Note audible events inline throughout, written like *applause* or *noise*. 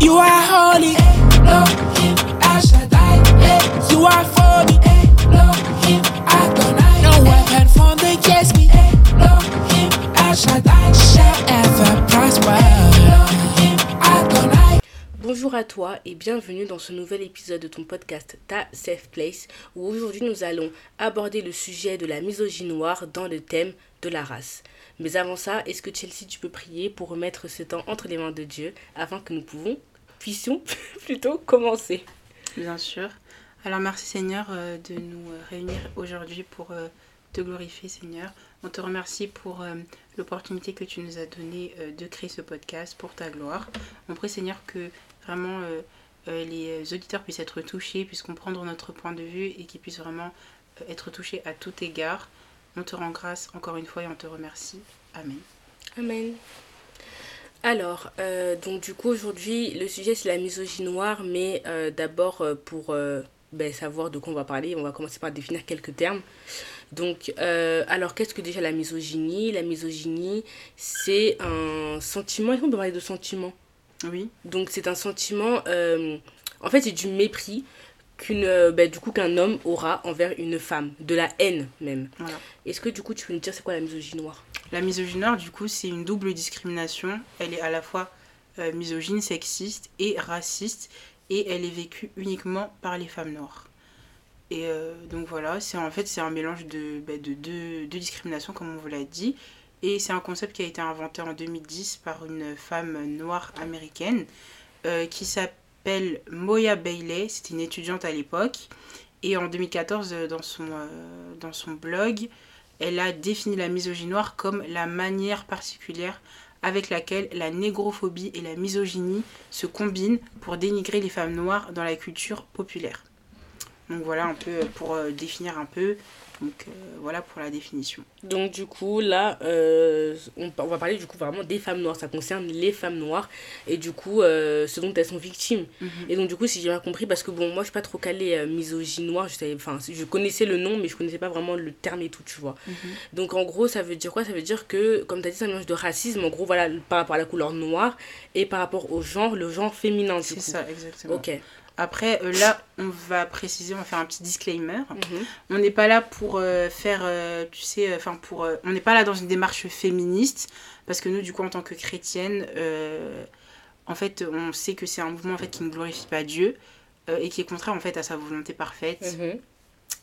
You are holy. Bonjour à toi et bienvenue dans ce nouvel épisode de ton podcast Ta Safe Place où aujourd'hui nous allons aborder le sujet de la misogynie noire dans le thème de la race. Mais avant ça, est-ce que Chelsea tu peux prier pour remettre ce temps entre les mains de Dieu afin que nous pouvons puissions *laughs* plutôt commencer. Bien sûr. Alors merci Seigneur euh, de nous euh, réunir aujourd'hui pour euh, te glorifier Seigneur. On te remercie pour l'opportunité que tu nous as donnée de créer ce podcast pour ta gloire. On prie Seigneur que vraiment les auditeurs puissent être touchés, puissent comprendre notre point de vue et qu'ils puissent vraiment être touchés à tout égard. On te rend grâce encore une fois et on te remercie. Amen. Amen. Alors, euh, donc du coup aujourd'hui le sujet c'est la misogynie noire, mais euh, d'abord euh, pour ben, savoir de quoi on va parler, on va commencer par définir quelques termes. Donc, alors qu'est-ce que déjà la misogynie? La misogynie c'est un sentiment, est-ce qu'on peut parler de sentiment? Oui. Donc c'est un sentiment, en fait c'est du mépris qu'une ben, du coup qu'un homme aura envers une femme, de la haine même. Voilà. Est-ce que du coup tu peux nous dire c'est quoi la misogynie noire? La misogynie, du coup, c'est une double discrimination. Elle est à la fois euh, misogyne, sexiste et raciste, et elle est vécue uniquement par les femmes noires. Et euh, donc voilà, c'est en fait c'est un mélange de, bah, de deux, discriminations, comme on vous l'a dit. Et c'est un concept qui a été inventé en 2010 par une femme noire américaine euh, qui s'appelle Moya Bailey. C'était une étudiante à l'époque. Et en 2014, dans son, dans son blog, elle a défini la misogynie noire comme la manière particulière avec laquelle la négrophobie et la misogynie se combinent pour dénigrer les femmes noires dans la culture populaire. Donc voilà un peu pour euh, définir un peu donc euh, voilà pour la définition. Donc du coup là, euh, on, va parler du coup vraiment des femmes noires. Ça concerne les femmes noires et du coup euh, ce dont elles sont victimes. Mhm. Et donc du coup si j'ai bien compris, parce que bon moi je suis pas trop calée misogynie noire, je, savais, je connaissais le nom mais je connaissais pas vraiment le terme et tout tu vois. Mhm. Donc en gros ça veut dire quoi? Ça veut dire que comme tu as dit c'est un mélange de racisme en gros voilà par rapport à la couleur noire et par rapport au genre, le genre féminin C'est ça exactement. Ok. Après, euh, là, on va préciser, on va faire un petit disclaimer. Mhm. On n'est pas là pour euh, faire, euh, tu sais, enfin, pour. on n'est pas là dans une démarche féministe, parce que nous, du coup, en tant que chrétienne, en fait, on sait que c'est un mouvement en fait, qui ne glorifie pas Dieu et qui est contraire en fait à sa volonté parfaite. Mhm.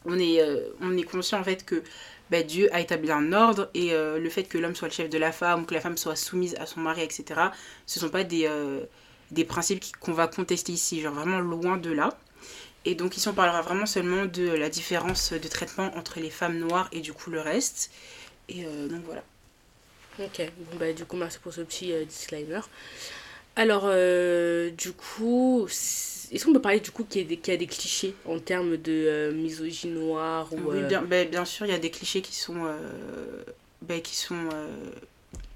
On, est, on est conscient en fait que bah, Dieu a établi un ordre et le fait que l'homme soit le chef de la femme ou que la femme soit soumise à son mari, etc., ce ne sont pas des des principes qu'on va contester ici, genre vraiment loin de là. Et donc ici on parlera vraiment seulement de la différence de traitement entre les femmes noires et du coup le reste. Et euh, donc voilà. Ok, bon bah du coup merci pour ce petit euh, disclaimer. Alors euh, du coup, est-ce qu'on peut parler du coup qu'il y, a des clichés en termes de misogynie noire ou, Oui, bien, bah, bien sûr, il y a des clichés qui sont, bah, qui sont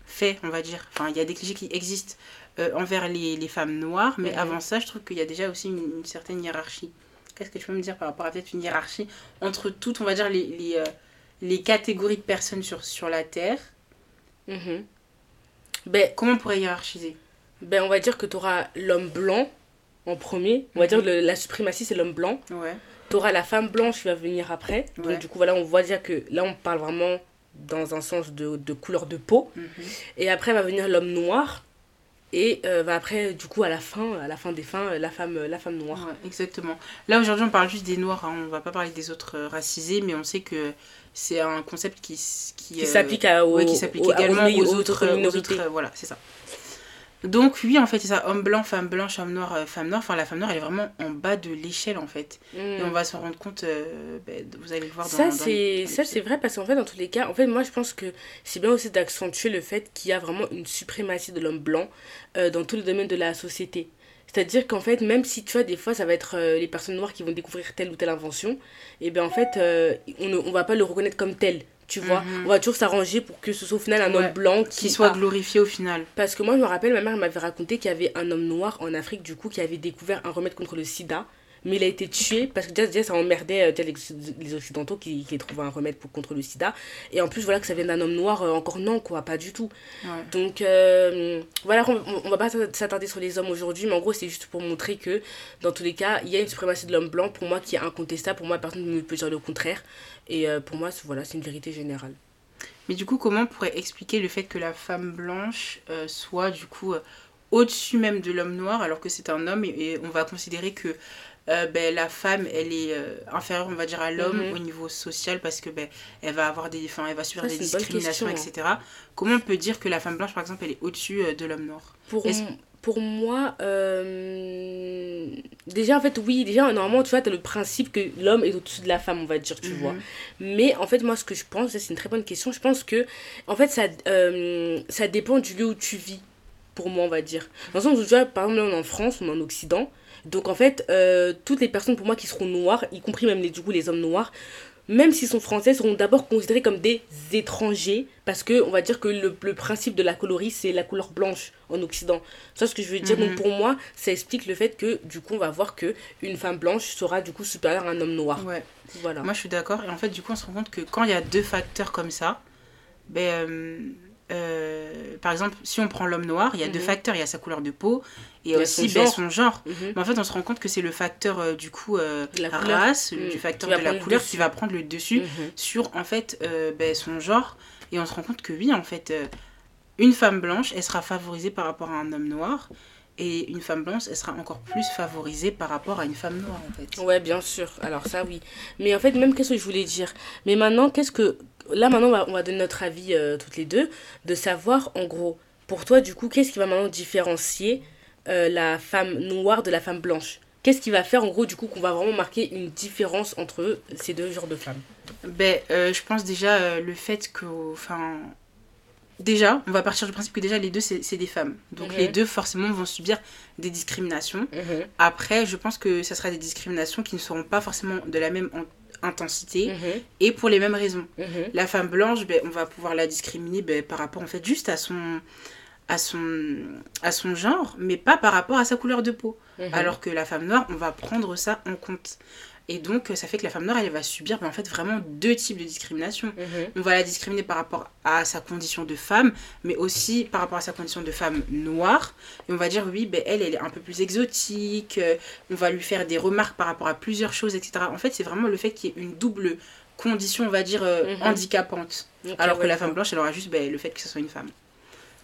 faits, on va dire. Enfin, il y a des clichés qui existent euh, envers les, les, femmes noires. Mais avant ça, je trouve qu'il y a déjà aussi une, certaine hiérarchie. Qu'est-ce que tu peux me dire par rapport à peut-être une hiérarchie entre toutes, on va dire, les, les, euh, les catégories de personnes sur, sur la Terre? Mhm. ben, Comment on pourrait hiérarchiser? Ben, On va dire que tu auras l'homme blanc en premier. On va dire mhm. que la suprématie, c'est l'homme blanc. Ouais. Tu auras la femme blanche qui va venir après. Donc, du coup, voilà, on voit dire que là, on parle vraiment dans un sens de, de couleur de peau. Mhm. Et après va venir l'homme noir et euh, bah, après du coup à la fin à la fin des fins la femme la femme noire. Exactement. Là aujourd'hui on parle juste des noirs hein. on va pas parler des autres euh, racisés mais on sait que c'est un concept qui qui, s'applique à qui s'applique également aux, autres, minorités. voilà c'est ça donc oui, en fait, c'est ça, homme blanc, femme blanche, homme noir, euh, femme noire. Enfin, la femme noire, elle est vraiment en bas de l'échelle, en fait. Mm. Et on va se rendre compte, euh, ben, vous allez le voir dans Ça, c'est ça c'est vrai, parce qu'en fait, dans tous les cas, en fait, moi, je pense que c'est bien aussi d'accentuer le fait qu'il y a vraiment une suprématie de l'homme blanc euh, dans tous les domaines de la société. C'est-à-dire qu'en fait, même si tu vois, des fois, ça va être euh, les personnes noires qui vont découvrir telle ou telle invention, et bien en fait, on ne on va pas le reconnaître comme tel. Tu vois, Mhm. on va toujours s'arranger pour que ce soit au final un Ouais. homme blanc qui Qui soit a- glorifié au final. Parce que moi, je me rappelle, ma mère m'avait raconté qu'il y avait un homme noir en Afrique, du coup, qui avait découvert un remède contre le sida. Mais il a été tué parce que déjà, déjà ça emmerdait euh, déjà les, les Occidentaux qui, qui trouvaient un remède pour, contre le sida. Et en plus, voilà que ça vient d'un homme noir, euh, encore non, quoi, pas du tout. Ouais. Donc, euh, voilà, on, on va pas s'attarder sur les hommes aujourd'hui, mais en gros, c'est juste pour montrer que, dans tous les cas, il y a une suprématie de l'homme blanc, pour moi, qui est incontestable. Pour moi, personne ne peut dire le contraire. Et euh, pour moi, c'est- voilà, c'est une vérité générale. Mais du coup, comment on pourrait expliquer le fait que la femme blanche euh, soit du coup euh, au-dessus même de l'homme noir alors que c'est un homme et, et on va considérer que euh, ben, la femme elle est inférieure on va dire à l'homme Mhm. au niveau social parce que ben, elle va avoir des enfin, elle va subir Ça, des discriminations question, etc. Comment on peut dire que la femme blanche par exemple elle est au-dessus de l'homme noir? Pour, pour moi, euh, déjà en fait, oui, déjà normalement, tu vois, tu as le principe que l'homme est au-dessus de la femme, on va dire, tu Mhm. vois. Mais en fait, moi, ce que je pense, c'est une très bonne question, je pense que, en fait, ça, euh, ça dépend du lieu où tu vis, pour moi, on va dire. Dans le sens où, tu vois, par exemple, là, on est en France, on est en Occident, donc en fait, euh, toutes les personnes pour moi qui seront noires, y compris même les, du coup, les hommes noirs, même s'ils sont français, seront d'abord considérés comme des étrangers, parce que on va dire que le, le principe de la colorie, c'est la couleur blanche en Occident. C'est ce que je veux dire? Mhm. Donc pour moi, ça explique le fait que du coup, on va voir que une femme blanche sera du coup supérieure à un homme noir. ouais Voilà. moi je suis d'accord et en fait du coup on se rend compte que quand il y a deux facteurs comme ça ben euh, euh, par exemple si on prend l'homme noir il y a deux Mhm. facteurs il y a sa couleur de peau et aussi son ben, genre. son genre Mhm. Mais en fait, on se rend compte que c'est le facteur euh, du coup euh, De la race, du facteur de la couleur qui va prendre le dessus Mhm. sur en fait euh, ben, son genre. Et on se rend compte que oui, en fait, une femme blanche, elle sera favorisée par rapport à un homme noir. Et une femme blanche, elle sera encore plus favorisée par rapport à une femme noire, en fait. Ouais, bien sûr. Alors ça, oui. Mais en fait, même qu'est-ce que je voulais dire? Mais maintenant, qu'est-ce que... Là, maintenant, on va, on va donner notre avis euh, toutes les deux, de savoir, en gros, pour toi, du coup, qu'est-ce qui va maintenant différencier euh, la femme noire de la femme blanche? Qu'est-ce qui va faire, en gros, du coup, qu'on va vraiment marquer une différence entre ces deux genres de femmes? Ben, euh, je pense déjà le fait que. Enfin. Déjà, on va partir du principe que déjà les deux, c'est des femmes. Donc Mhm. les deux, forcément, vont subir des discriminations. Après, je pense que ça sera des discriminations qui ne seront pas forcément de la même en- intensité Mhm. et pour les mêmes raisons. Mhm. La femme blanche, ben, on va pouvoir la discriminer ben, par rapport en fait juste à son, à, son, à son genre, mais pas par rapport à sa couleur de peau. Mhm. Alors que la femme noire, on va prendre ça en compte. Et donc, ça fait que la femme noire, elle va subir ben, en fait vraiment deux types de discrimination. Mhm. On va la discriminer par rapport à sa condition de femme, mais aussi par rapport à sa condition de femme noire. Et on va dire, oui, ben, elle, elle est un peu plus exotique. euh, on va lui faire des remarques par rapport à plusieurs choses, etc. En fait, c'est vraiment le fait qu'il y ait une double condition, on va dire, euh, Mhm. handicapante. Alors que ouais, la femme blanche, elle aura juste ben, le fait que ce soit une femme.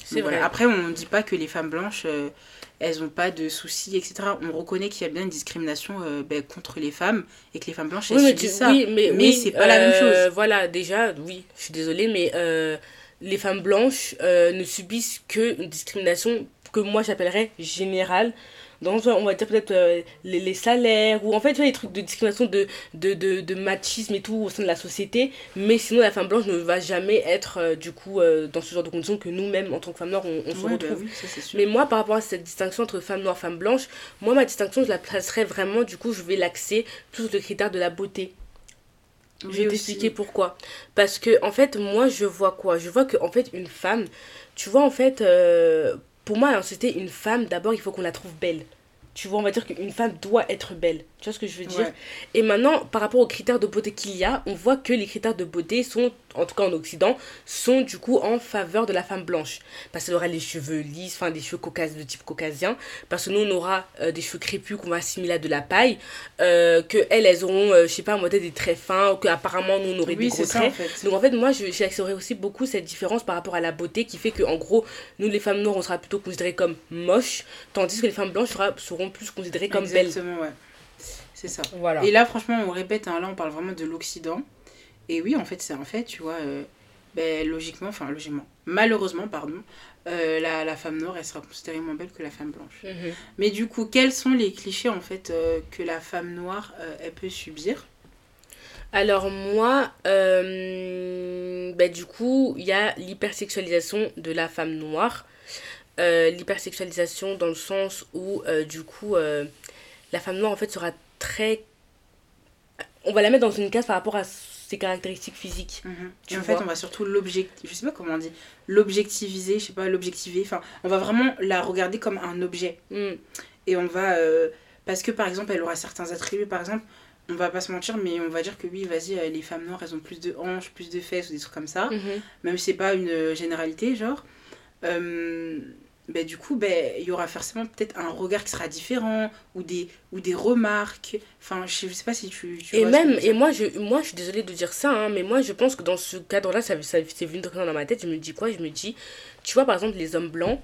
C'est voilà. Après, on ne dit pas que les femmes blanches, euh, elles n'ont pas de soucis, etc. On reconnaît qu'il y a bien une discrimination euh, ben, contre les femmes et que les femmes blanches, elles Oui, subissent tu- ça. oui, mais, Mais oui, c'est pas la même euh, chose. Voilà, déjà, oui, je suis désolée, mais les femmes blanches ne subissent qu'une discrimination que moi j'appellerais générale. Donc, on va dire peut-être euh, les, les salaires, ou en fait, tu vois, les trucs de discrimination, de, de, de, de machisme et tout au sein de la société. Mais sinon, la femme blanche ne va jamais être, euh, du coup, euh, dans ce genre de conditions que nous-mêmes, en tant que femmes noires, on, on se Ouais, retrouve. oui, ça, c'est sûr. Mais moi, par rapport à cette distinction entre femme noire, femme blanche, moi, ma distinction, je la placerais vraiment, du coup, je vais l'axer plus sur le critère de la beauté. Oui, je vais t'expliquer pourquoi. Parce que, en fait, moi, je vois quoi? Je vois que, en fait, une femme, tu vois, en fait, pour moi, en société, une femme, d'abord, il faut qu'on la trouve belle. Tu vois, on va dire qu'une femme doit être belle. Tu vois ce que je veux dire Ouais. Et maintenant, par rapport aux critères de beauté qu'il y a, on voit que les critères de beauté sont, en tout cas en Occident, sont du coup en faveur de la femme blanche. Parce qu'elle aura les cheveux lisses, enfin des cheveux caucas, de type caucasien. Parce que nous, on aura euh, des cheveux crépus qu'on va assimiler à de la paille. Euh, que elles, elles auront, euh, je sais pas, moi, peut-être des traits fins. Ou qu'apparemment, nous, on aurait Oui, des gros ça, en fait. Donc en fait, moi, j'axerais aussi beaucoup cette différence par rapport à la beauté qui fait que, en gros, nous, les femmes noires, on sera plutôt considérées comme moches, tandis que les femmes blanches sera- seront plus considérées comme belles. Exactement, ouais. C'est ça. Voilà. Et là, franchement, on répète, hein, là, on parle vraiment de l'Occident. Et oui, en fait, c'est un fait, tu vois. euh, ben, logiquement, enfin, logiquement, malheureusement, pardon, euh, la, la femme noire, elle sera considérée moins belle que la femme blanche. Mhm. Mais du coup, quels sont les clichés, en fait, euh, que la femme noire, elle peut subir? Alors moi, bah, du coup, il y a l'hypersexualisation de la femme noire. l'hypersexualisation dans le sens où, du coup, la femme noire, en fait, sera très... On va la mettre dans une case par rapport à ses caractéristiques physiques. Mhm. Tu Et en fait, on va surtout l'objectiver, je sais pas comment on dit, l'objectiviser, je sais pas, l'objectiver. Enfin, on va vraiment la regarder comme un objet. Mm. Et on va. euh, parce que par exemple, elle aura certains attributs, par exemple, on va pas se mentir, mais on va dire que oui, vas-y, euh, les femmes noires, elles ont plus de hanches, plus de fesses ou des trucs comme ça. Mhm. Même si c'est pas une généralité, genre. Euh, ben, du coup, ben, il y aura forcément peut-être un regard qui sera différent ou des, ou des remarques. Enfin, je sais pas si tu. tu Et vois même, et moi je, moi, je suis désolée de dire ça, hein, mais moi, je pense que dans ce cadre-là, ça, ça c'est venu dans ma tête. Je me dis quoi? Je me dis, tu vois, par exemple, les hommes blancs,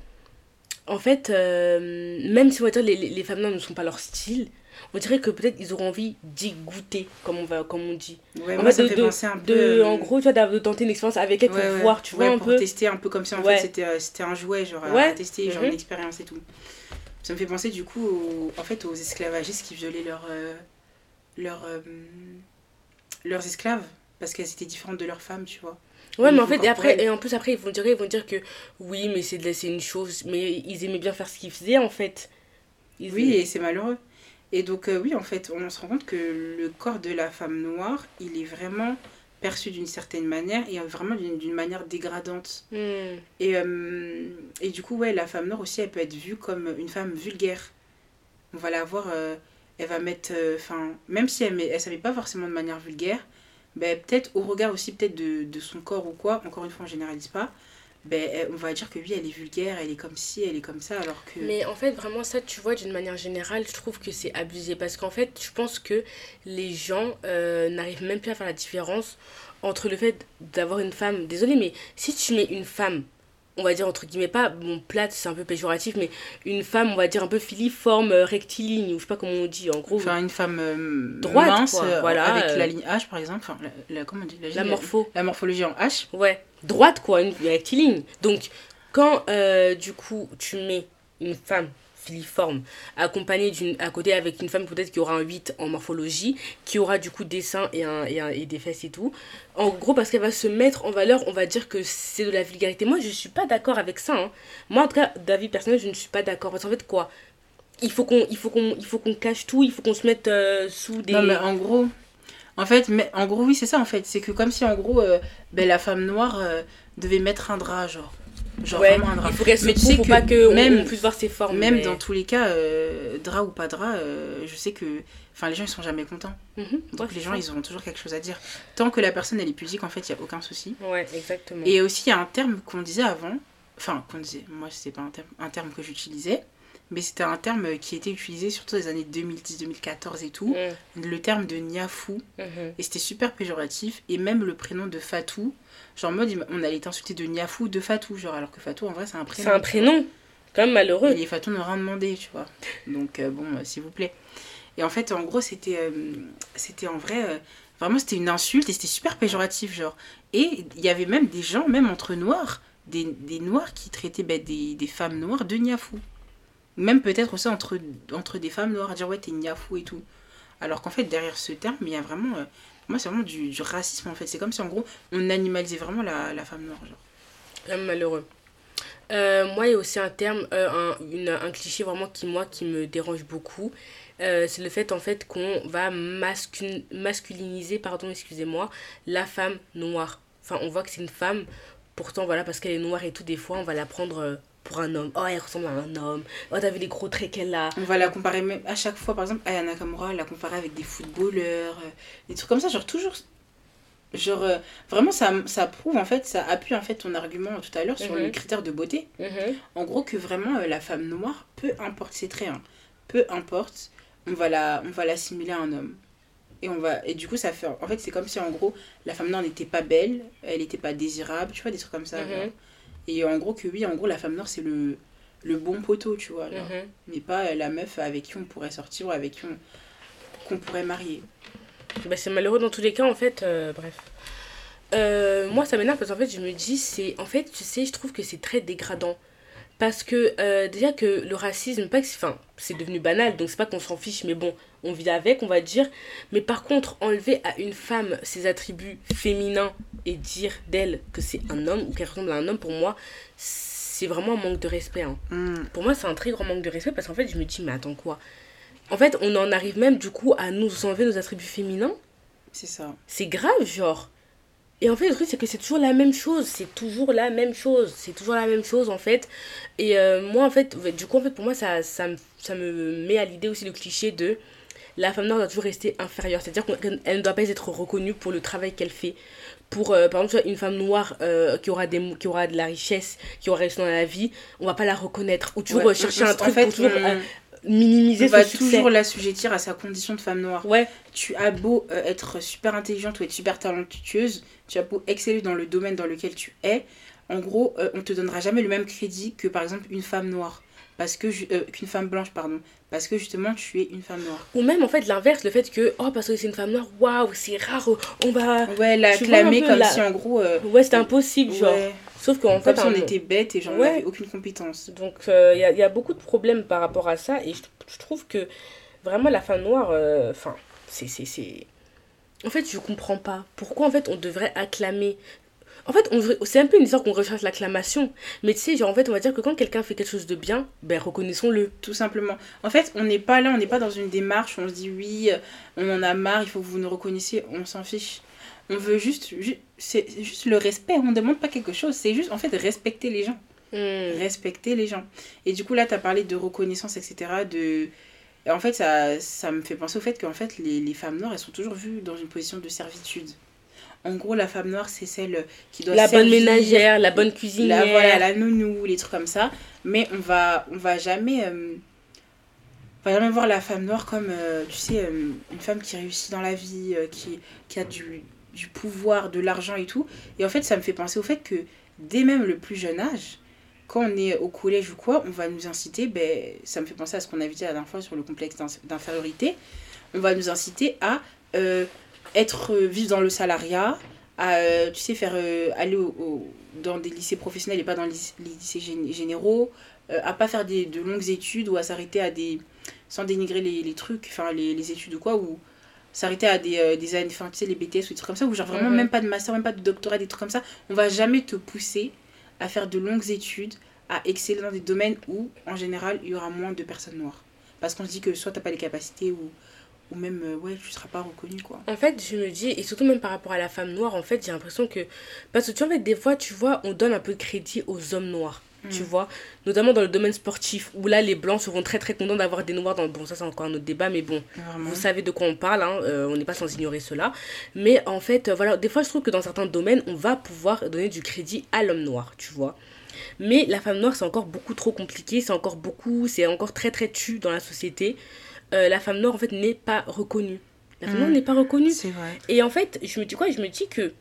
en fait, euh, même si on va dire les, les, les femmes noires ne sont pas leur style, on dirait que peut-être ils auront envie d'y goûter, comme on, va, comme on dit. Ouais, en moi, fait, ça de- me fait penser un peu. De, en gros, tu vois, de tenter une expérience avec elle pour Ouais, ouais. voir, tu vois, un pour peu. tester un peu comme si en fait c'était euh, c'était un jouet genre à- tester genre Mhm. une expérience et tout ça me fait penser du coup aux, en fait aux esclavagistes qui violaient leurs euh, leurs euh, leurs esclaves parce qu'elles étaient différentes de leurs femmes tu vois Ouais, mais en fait, et après, et en plus, après, ils vont dire, ils vont dire que oui, mais c'est une chose, mais ils aimaient bien faire ce qu'ils faisaient, en fait. Ils oui et c'est malheureux et donc euh, oui en fait on se rend compte que le corps de la femme noire il est vraiment perçu d'une certaine manière et vraiment d'une manière dégradante Hmm. Et, euh, et du coup, ouais, la femme noire aussi, elle peut être vue comme une femme vulgaire. On va la voir, euh, elle va mettre. Enfin, même si elle ne s'habille pas forcément de manière vulgaire, ben, peut-être au regard aussi peut-être de, de son corps ou quoi, encore une fois, on généralise pas, ben, elle- on va dire que oui, elle est vulgaire, elle est comme ci, elle est comme ça, alors que. Mais en fait, vraiment, ça, tu vois, d'une manière générale, je trouve que c'est abusé. Parce qu'en fait, je pense que les gens euh, n'arrivent même plus à faire la différence entre le fait d'avoir une femme. Désolée, mais si tu mets une femme, on va dire entre guillemets, pas bon, plate, c'est un peu péjoratif, mais une femme, on va dire un peu filiforme, euh, rectiligne, ou je sais pas comment on dit, en gros. Enfin, une femme euh, Droite, mince, quoi, euh, voilà, avec euh. la ligne H par exemple, enfin, la, la- comment on dit la, morpho. la morphologie en H. Ouais, droite quoi, une rectiligne. Donc, quand euh, du coup tu mets une femme filiforme accompagnée d'une à côté avec une femme peut-être qui aura un 8 en morphologie, qui aura du coup des seins et, un, et, un- et des fesses et tout. En gros, parce qu'elle va se mettre en valeur, on va dire que c'est de la vulgarité. Moi, je suis pas d'accord avec ça. hein. Moi, en tout cas, d'avis personnel, je ne suis pas d'accord. Parce qu'en fait, quoi? Il faut qu'on il faut qu'on il faut qu'on cache tout il faut qu'on se mette euh, sous des Non, mais en gros, en fait, mais, en gros, oui, c'est ça, en fait. C'est que comme si, en gros, euh, ben, la femme noire euh, devait mettre un drap, genre. Genre ouais, vraiment un drap. il faut qu'elle se Mais tu sais que pas que on- même- on puisse voir ses formes Même mais- dans tous les cas, euh, drap ou pas drap, je sais que enfin, les gens, ils sont jamais contents. Mhm, Donc ouais, les gens, ça. ils auront toujours quelque chose à dire. Tant que la personne, elle est pudique, en fait, il n'y a aucun souci. Ouais, exactement. Et aussi, il y a un terme qu'on disait avant. Enfin, qu'on disait. Moi, c'est pas un terme, un terme que j'utilisais. Mais c'était un terme qui était utilisé surtout les années 2010-2014 et tout. Mm, Le terme de niafou. mhm. Et c'était super péjoratif. Et même le prénom de Fatou. Genre en mode, on allait t'insulter de Niafou, de Fatou. Genre, alors que Fatou, en vrai, c'est un prénom. C'est un prénom, quand même malheureux. Et les Fatou n'ont rien demandé, tu vois. Donc, euh, bon, euh, s'il vous plaît. Et en fait, en gros, c'était euh, c'était en vrai. vraiment, c'était une insulte et c'était super péjoratif, genre. Et il y avait même des gens, même entre noirs, des, des noirs qui traitaient ben, des, des femmes noires de Niafou. Même peut-être aussi entre, entre des femmes noires, à dire ouais, t'es Niafou et tout. Alors qu'en fait, derrière ce terme, il y a vraiment. euh, moi, c'est vraiment du, racisme en fait. C'est comme si en gros, on animalisait vraiment la, la femme noire, genre. Même malheureux. Euh, moi, il y a aussi un terme, euh, un, une- un cliché vraiment qui, moi, qui me dérange beaucoup. C'est le fait, en fait, qu'on va mascul- masculiniser, pardon, excusez-moi, la femme noire. Enfin, on voit que c'est une femme, pourtant, voilà, parce qu'elle est noire et tout, des fois, on va la prendre pour un homme. Oh, elle ressemble à un homme. Oh, t'as vu les gros traits qu'elle a. On va la comparer même à chaque fois, par exemple, Aya Nakamura, la comparer avec des footballeurs, euh, des trucs comme ça, genre toujours. Genre, euh, vraiment, ça, ça prouve, en fait, ça appuie, en fait, ton argument tout à l'heure sur Mhm. le critère de beauté. Mhm. En gros, que vraiment, euh, la femme noire, peu importe ses traits, hein, peu importe, on va la on va l'assimiler à un homme. Et, on va, et du coup, ça fait. En fait, c'est comme si, en gros, la femme noire n'était pas belle, elle n'était pas désirable, tu vois, des trucs comme ça. Mhm. Et en gros, que oui, en gros, la femme noire, c'est le, le bon poteau, tu vois. genre. Mhm. mais pas la meuf avec qui on pourrait sortir ou avec qui on qu'on pourrait marier. Bah, c'est malheureux dans tous les cas, en fait. euh, bref. Euh, moi, ça m'énerve parce qu'en fait, je me dis, c'est. En fait, tu sais, je trouve que c'est très dégradant. Parce que, euh, déjà, que le racisme, pas que c'est. Enfin, c'est devenu banal, donc c'est pas qu'on s'en fiche, mais bon, on vit avec, on va dire. Mais par contre, enlever à une femme ses attributs féminins et dire d'elle que c'est un homme ou qu'elle ressemble à un homme, pour moi, c'est vraiment un manque de respect. hein. Mm. Pour moi, c'est un très grand manque de respect parce qu'en fait, je me dis, mais attends quoi En fait, on en arrive même du coup à nous enlever nos attributs féminins. C'est ça. C'est grave, genre. Et en fait, le truc, c'est que c'est toujours la même chose. C'est toujours la même chose. C'est toujours la même chose, en fait. Et euh, moi, en fait, du coup, en fait, pour moi, ça, ça, me, ça me met à l'idée aussi le cliché de la femme noire doit toujours rester inférieure. C'est-à-dire qu'elle ne doit pas être reconnue pour le travail qu'elle fait. Pour, euh, par exemple, une femme noire euh, qui, aura des, qui aura de la richesse, qui aura réussi dans la vie, on va pas la reconnaître. Ou toujours Ouais, chercher en un truc fait, pour toujours euh, minimiser On va son succès. toujours l'assujettir à sa condition de femme noire. Ouais, Tu as beau euh, être super intelligente ou être super talentueuse, tu as beau exceller dans le domaine dans lequel tu es, en gros, euh, on te donnera jamais le même crédit que par exemple une femme noire. Parce que euh, qu'une femme blanche, pardon. Parce que justement, tu es une femme noire. Ou même en fait l'inverse, le fait que, oh, parce que c'est une femme noire, waouh, c'est rare, on va. Ouais, la clamer comme la- si en gros. euh, Ouais, c'était impossible, genre. Sauf qu'en comme fait, si on était bête et Ouais. n'avait aucune compétence. Donc il y, a, y a beaucoup de problèmes par rapport à ça et je, je trouve que vraiment la femme noire, euh, enfin, c'est, c'est, c'est... En fait, je comprends pas. Pourquoi en fait on devrait acclamer En fait, on c'est un peu une histoire qu'on recherche l'acclamation. Mais tu sais, genre en fait, on va dire que quand quelqu'un fait quelque chose de bien, ben reconnaissons-le. Tout simplement. En fait, on n'est pas là, on n'est pas dans une démarche où on se dit oui, euh, on en a marre, il faut que vous nous reconnaissiez, on s'en fiche. On veut juste, ju- c'est juste le respect, on ne demande pas quelque chose, c'est juste en fait respecter les gens. Hmm. Respecter les gens. Et du coup, là, tu as parlé de reconnaissance, etc. De... Et en fait, ça, ça me fait penser au fait qu'en fait, les, les femmes noires, elles sont toujours vues dans une position de servitude. En gros, la femme noire, c'est celle qui doit La bonne servir, ménagère, la bonne cuisinière. la, voilà, la nounou, les trucs comme ça. Mais on va, on va jamais, euh, on va jamais voir la femme noire comme, euh, tu sais, euh, une femme qui réussit dans la vie, qui, qui a du, du pouvoir, de l'argent et tout. Et en fait, ça me fait penser au fait que dès même le plus jeune âge, quand on est au collège ou quoi, on va nous inciter, ben, ça me fait penser à ce qu'on avait dit la dernière fois sur le complexe d'in- d'infériorité, on va nous inciter à euh, être, euh, vivre dans le salariat, à, euh, tu sais, faire, aller au, dans des lycées professionnels et pas dans les, lyc- les lycées gén- généraux, à pas faire des, de longues études ou à s'arrêter à des, sans dénigrer les, les trucs, enfin les, les études ou quoi, ou s'arrêter à des, euh, des années, enfin tu sais, les BTS ou des trucs comme ça, ou genre vraiment Mhm. même pas de master, même pas de doctorat, des trucs comme ça, on va jamais te pousser à faire de longues études, à exceller dans des domaines où, en général, il y aura moins de personnes noires. Parce qu'on se dit que soit t'as pas les capacités ou, ou même, euh, ouais, tu seras pas reconnu, quoi. En fait, je me dis, et surtout même par rapport à la femme noire, en fait, j'ai l'impression que. Parce que tu vois, en fait, des fois, tu vois, on donne un peu de crédit aux hommes noirs. Tu Mm. vois, notamment dans le domaine sportif, où là, les blancs seront très très contents d'avoir des noirs dans. Bon, ça, c'est encore un autre débat, mais bon, Vraiment. vous savez de quoi on parle, hein, euh, on n'est pas sans ignorer cela. Mais en fait, euh, voilà, des fois, je trouve que dans certains domaines, on va pouvoir donner du crédit à l'homme noir, tu vois. Mais la femme noire, c'est encore beaucoup trop compliqué, c'est encore beaucoup, c'est encore très très tu dans la société. Euh, la femme noire, en fait, n'est pas reconnue. La femme Mm. noire n'est pas reconnue. C'est vrai. Et en fait, je me dis quoi? Je me dis que,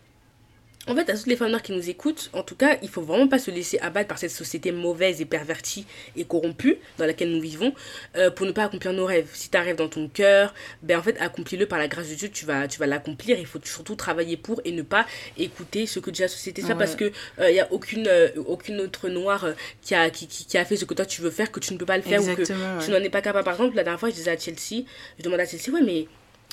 en fait, à toutes les femmes noires qui nous écoutent, en tout cas, il faut vraiment pas se laisser abattre par cette société mauvaise et pervertie et corrompue dans laquelle nous vivons euh, pour ne pas accomplir nos rêves. Si tu as un rêve dans ton cœur, ben en fait, accomplis-le par la grâce de Dieu, tu vas, tu vas l'accomplir. Il faut surtout travailler pour et ne pas écouter ce que dit la société. Ça Ouais. parce que il y a aucune, euh, aucune autre noire euh, qui, a, qui, qui, qui a fait ce que toi tu veux faire, que tu ne peux pas le faire ou que Exactement. tu n'en es pas capable. Par exemple, la dernière fois, je disais à Chelsea, je demandais à Chelsea, ouais, mais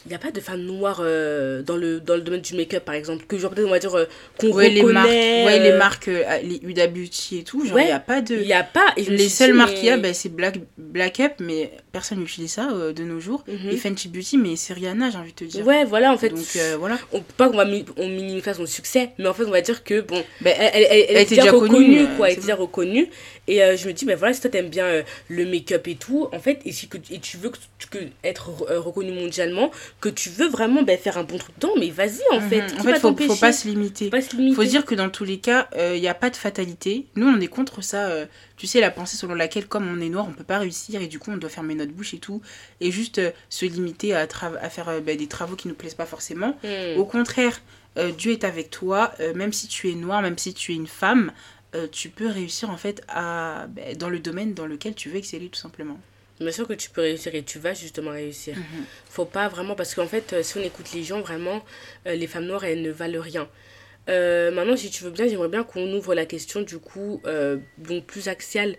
il n'y a pas de femme noire euh, dans, le, dans le domaine du make-up, par exemple, que genre, on va dire, euh, qu'on Ouais, les marques, reconnaît. ouais, les euh, marques, euh, les Huda Beauty et tout, genre, il Ouais. n'y a pas de... Il n'y a pas. Et Les seules marques qu'il y a, ben, c'est Black, Black Up, mais personne n'utilise ça de nos jours. Mhm. Et Fenty Beauty, mais c'est Rihanna, j'ai envie de te dire. Ouais, voilà, en fait. Donc voilà. on peut pas qu'on mi- on minimise son succès, mais en fait, on va dire que, bon, Ben, elle, elle, elle- elle était déjà reconnue, connue, quoi, elle est c'est déjà reconnue. Et euh, je me dis, ben voilà, si toi t'aimes bien euh, le make-up et tout, en fait, et, si que, et tu veux que, que être euh, reconnu mondialement, que tu veux vraiment ben, faire un bon truc dedans, mais vas-y, en fait. Mhm. En fait, faut, faut pas se limiter. Faut pas se limiter. faut dire que dans tous les cas, il n'y a pas de fatalité. Nous, on est contre ça. tu sais, la pensée selon laquelle, comme on est noir, on peut pas réussir et du coup, on doit fermer notre bouche et tout. Et juste se limiter à, à faire ben, des travaux qui nous plaisent pas forcément. Hmm. Au contraire, euh, Dieu est avec toi. euh, même si tu es noir, même si tu es une femme, euh, tu peux réussir en fait à, ben, dans le domaine dans lequel tu veux exceller tout simplement. Bien sûr que tu peux réussir et tu vas justement réussir. Faut pas vraiment, parce qu'en fait, euh, si on écoute les gens, vraiment, euh, les femmes noires, elles ne valent rien. Euh, maintenant, si tu veux bien, j'aimerais bien qu'on ouvre la question, du coup, donc plus axiale,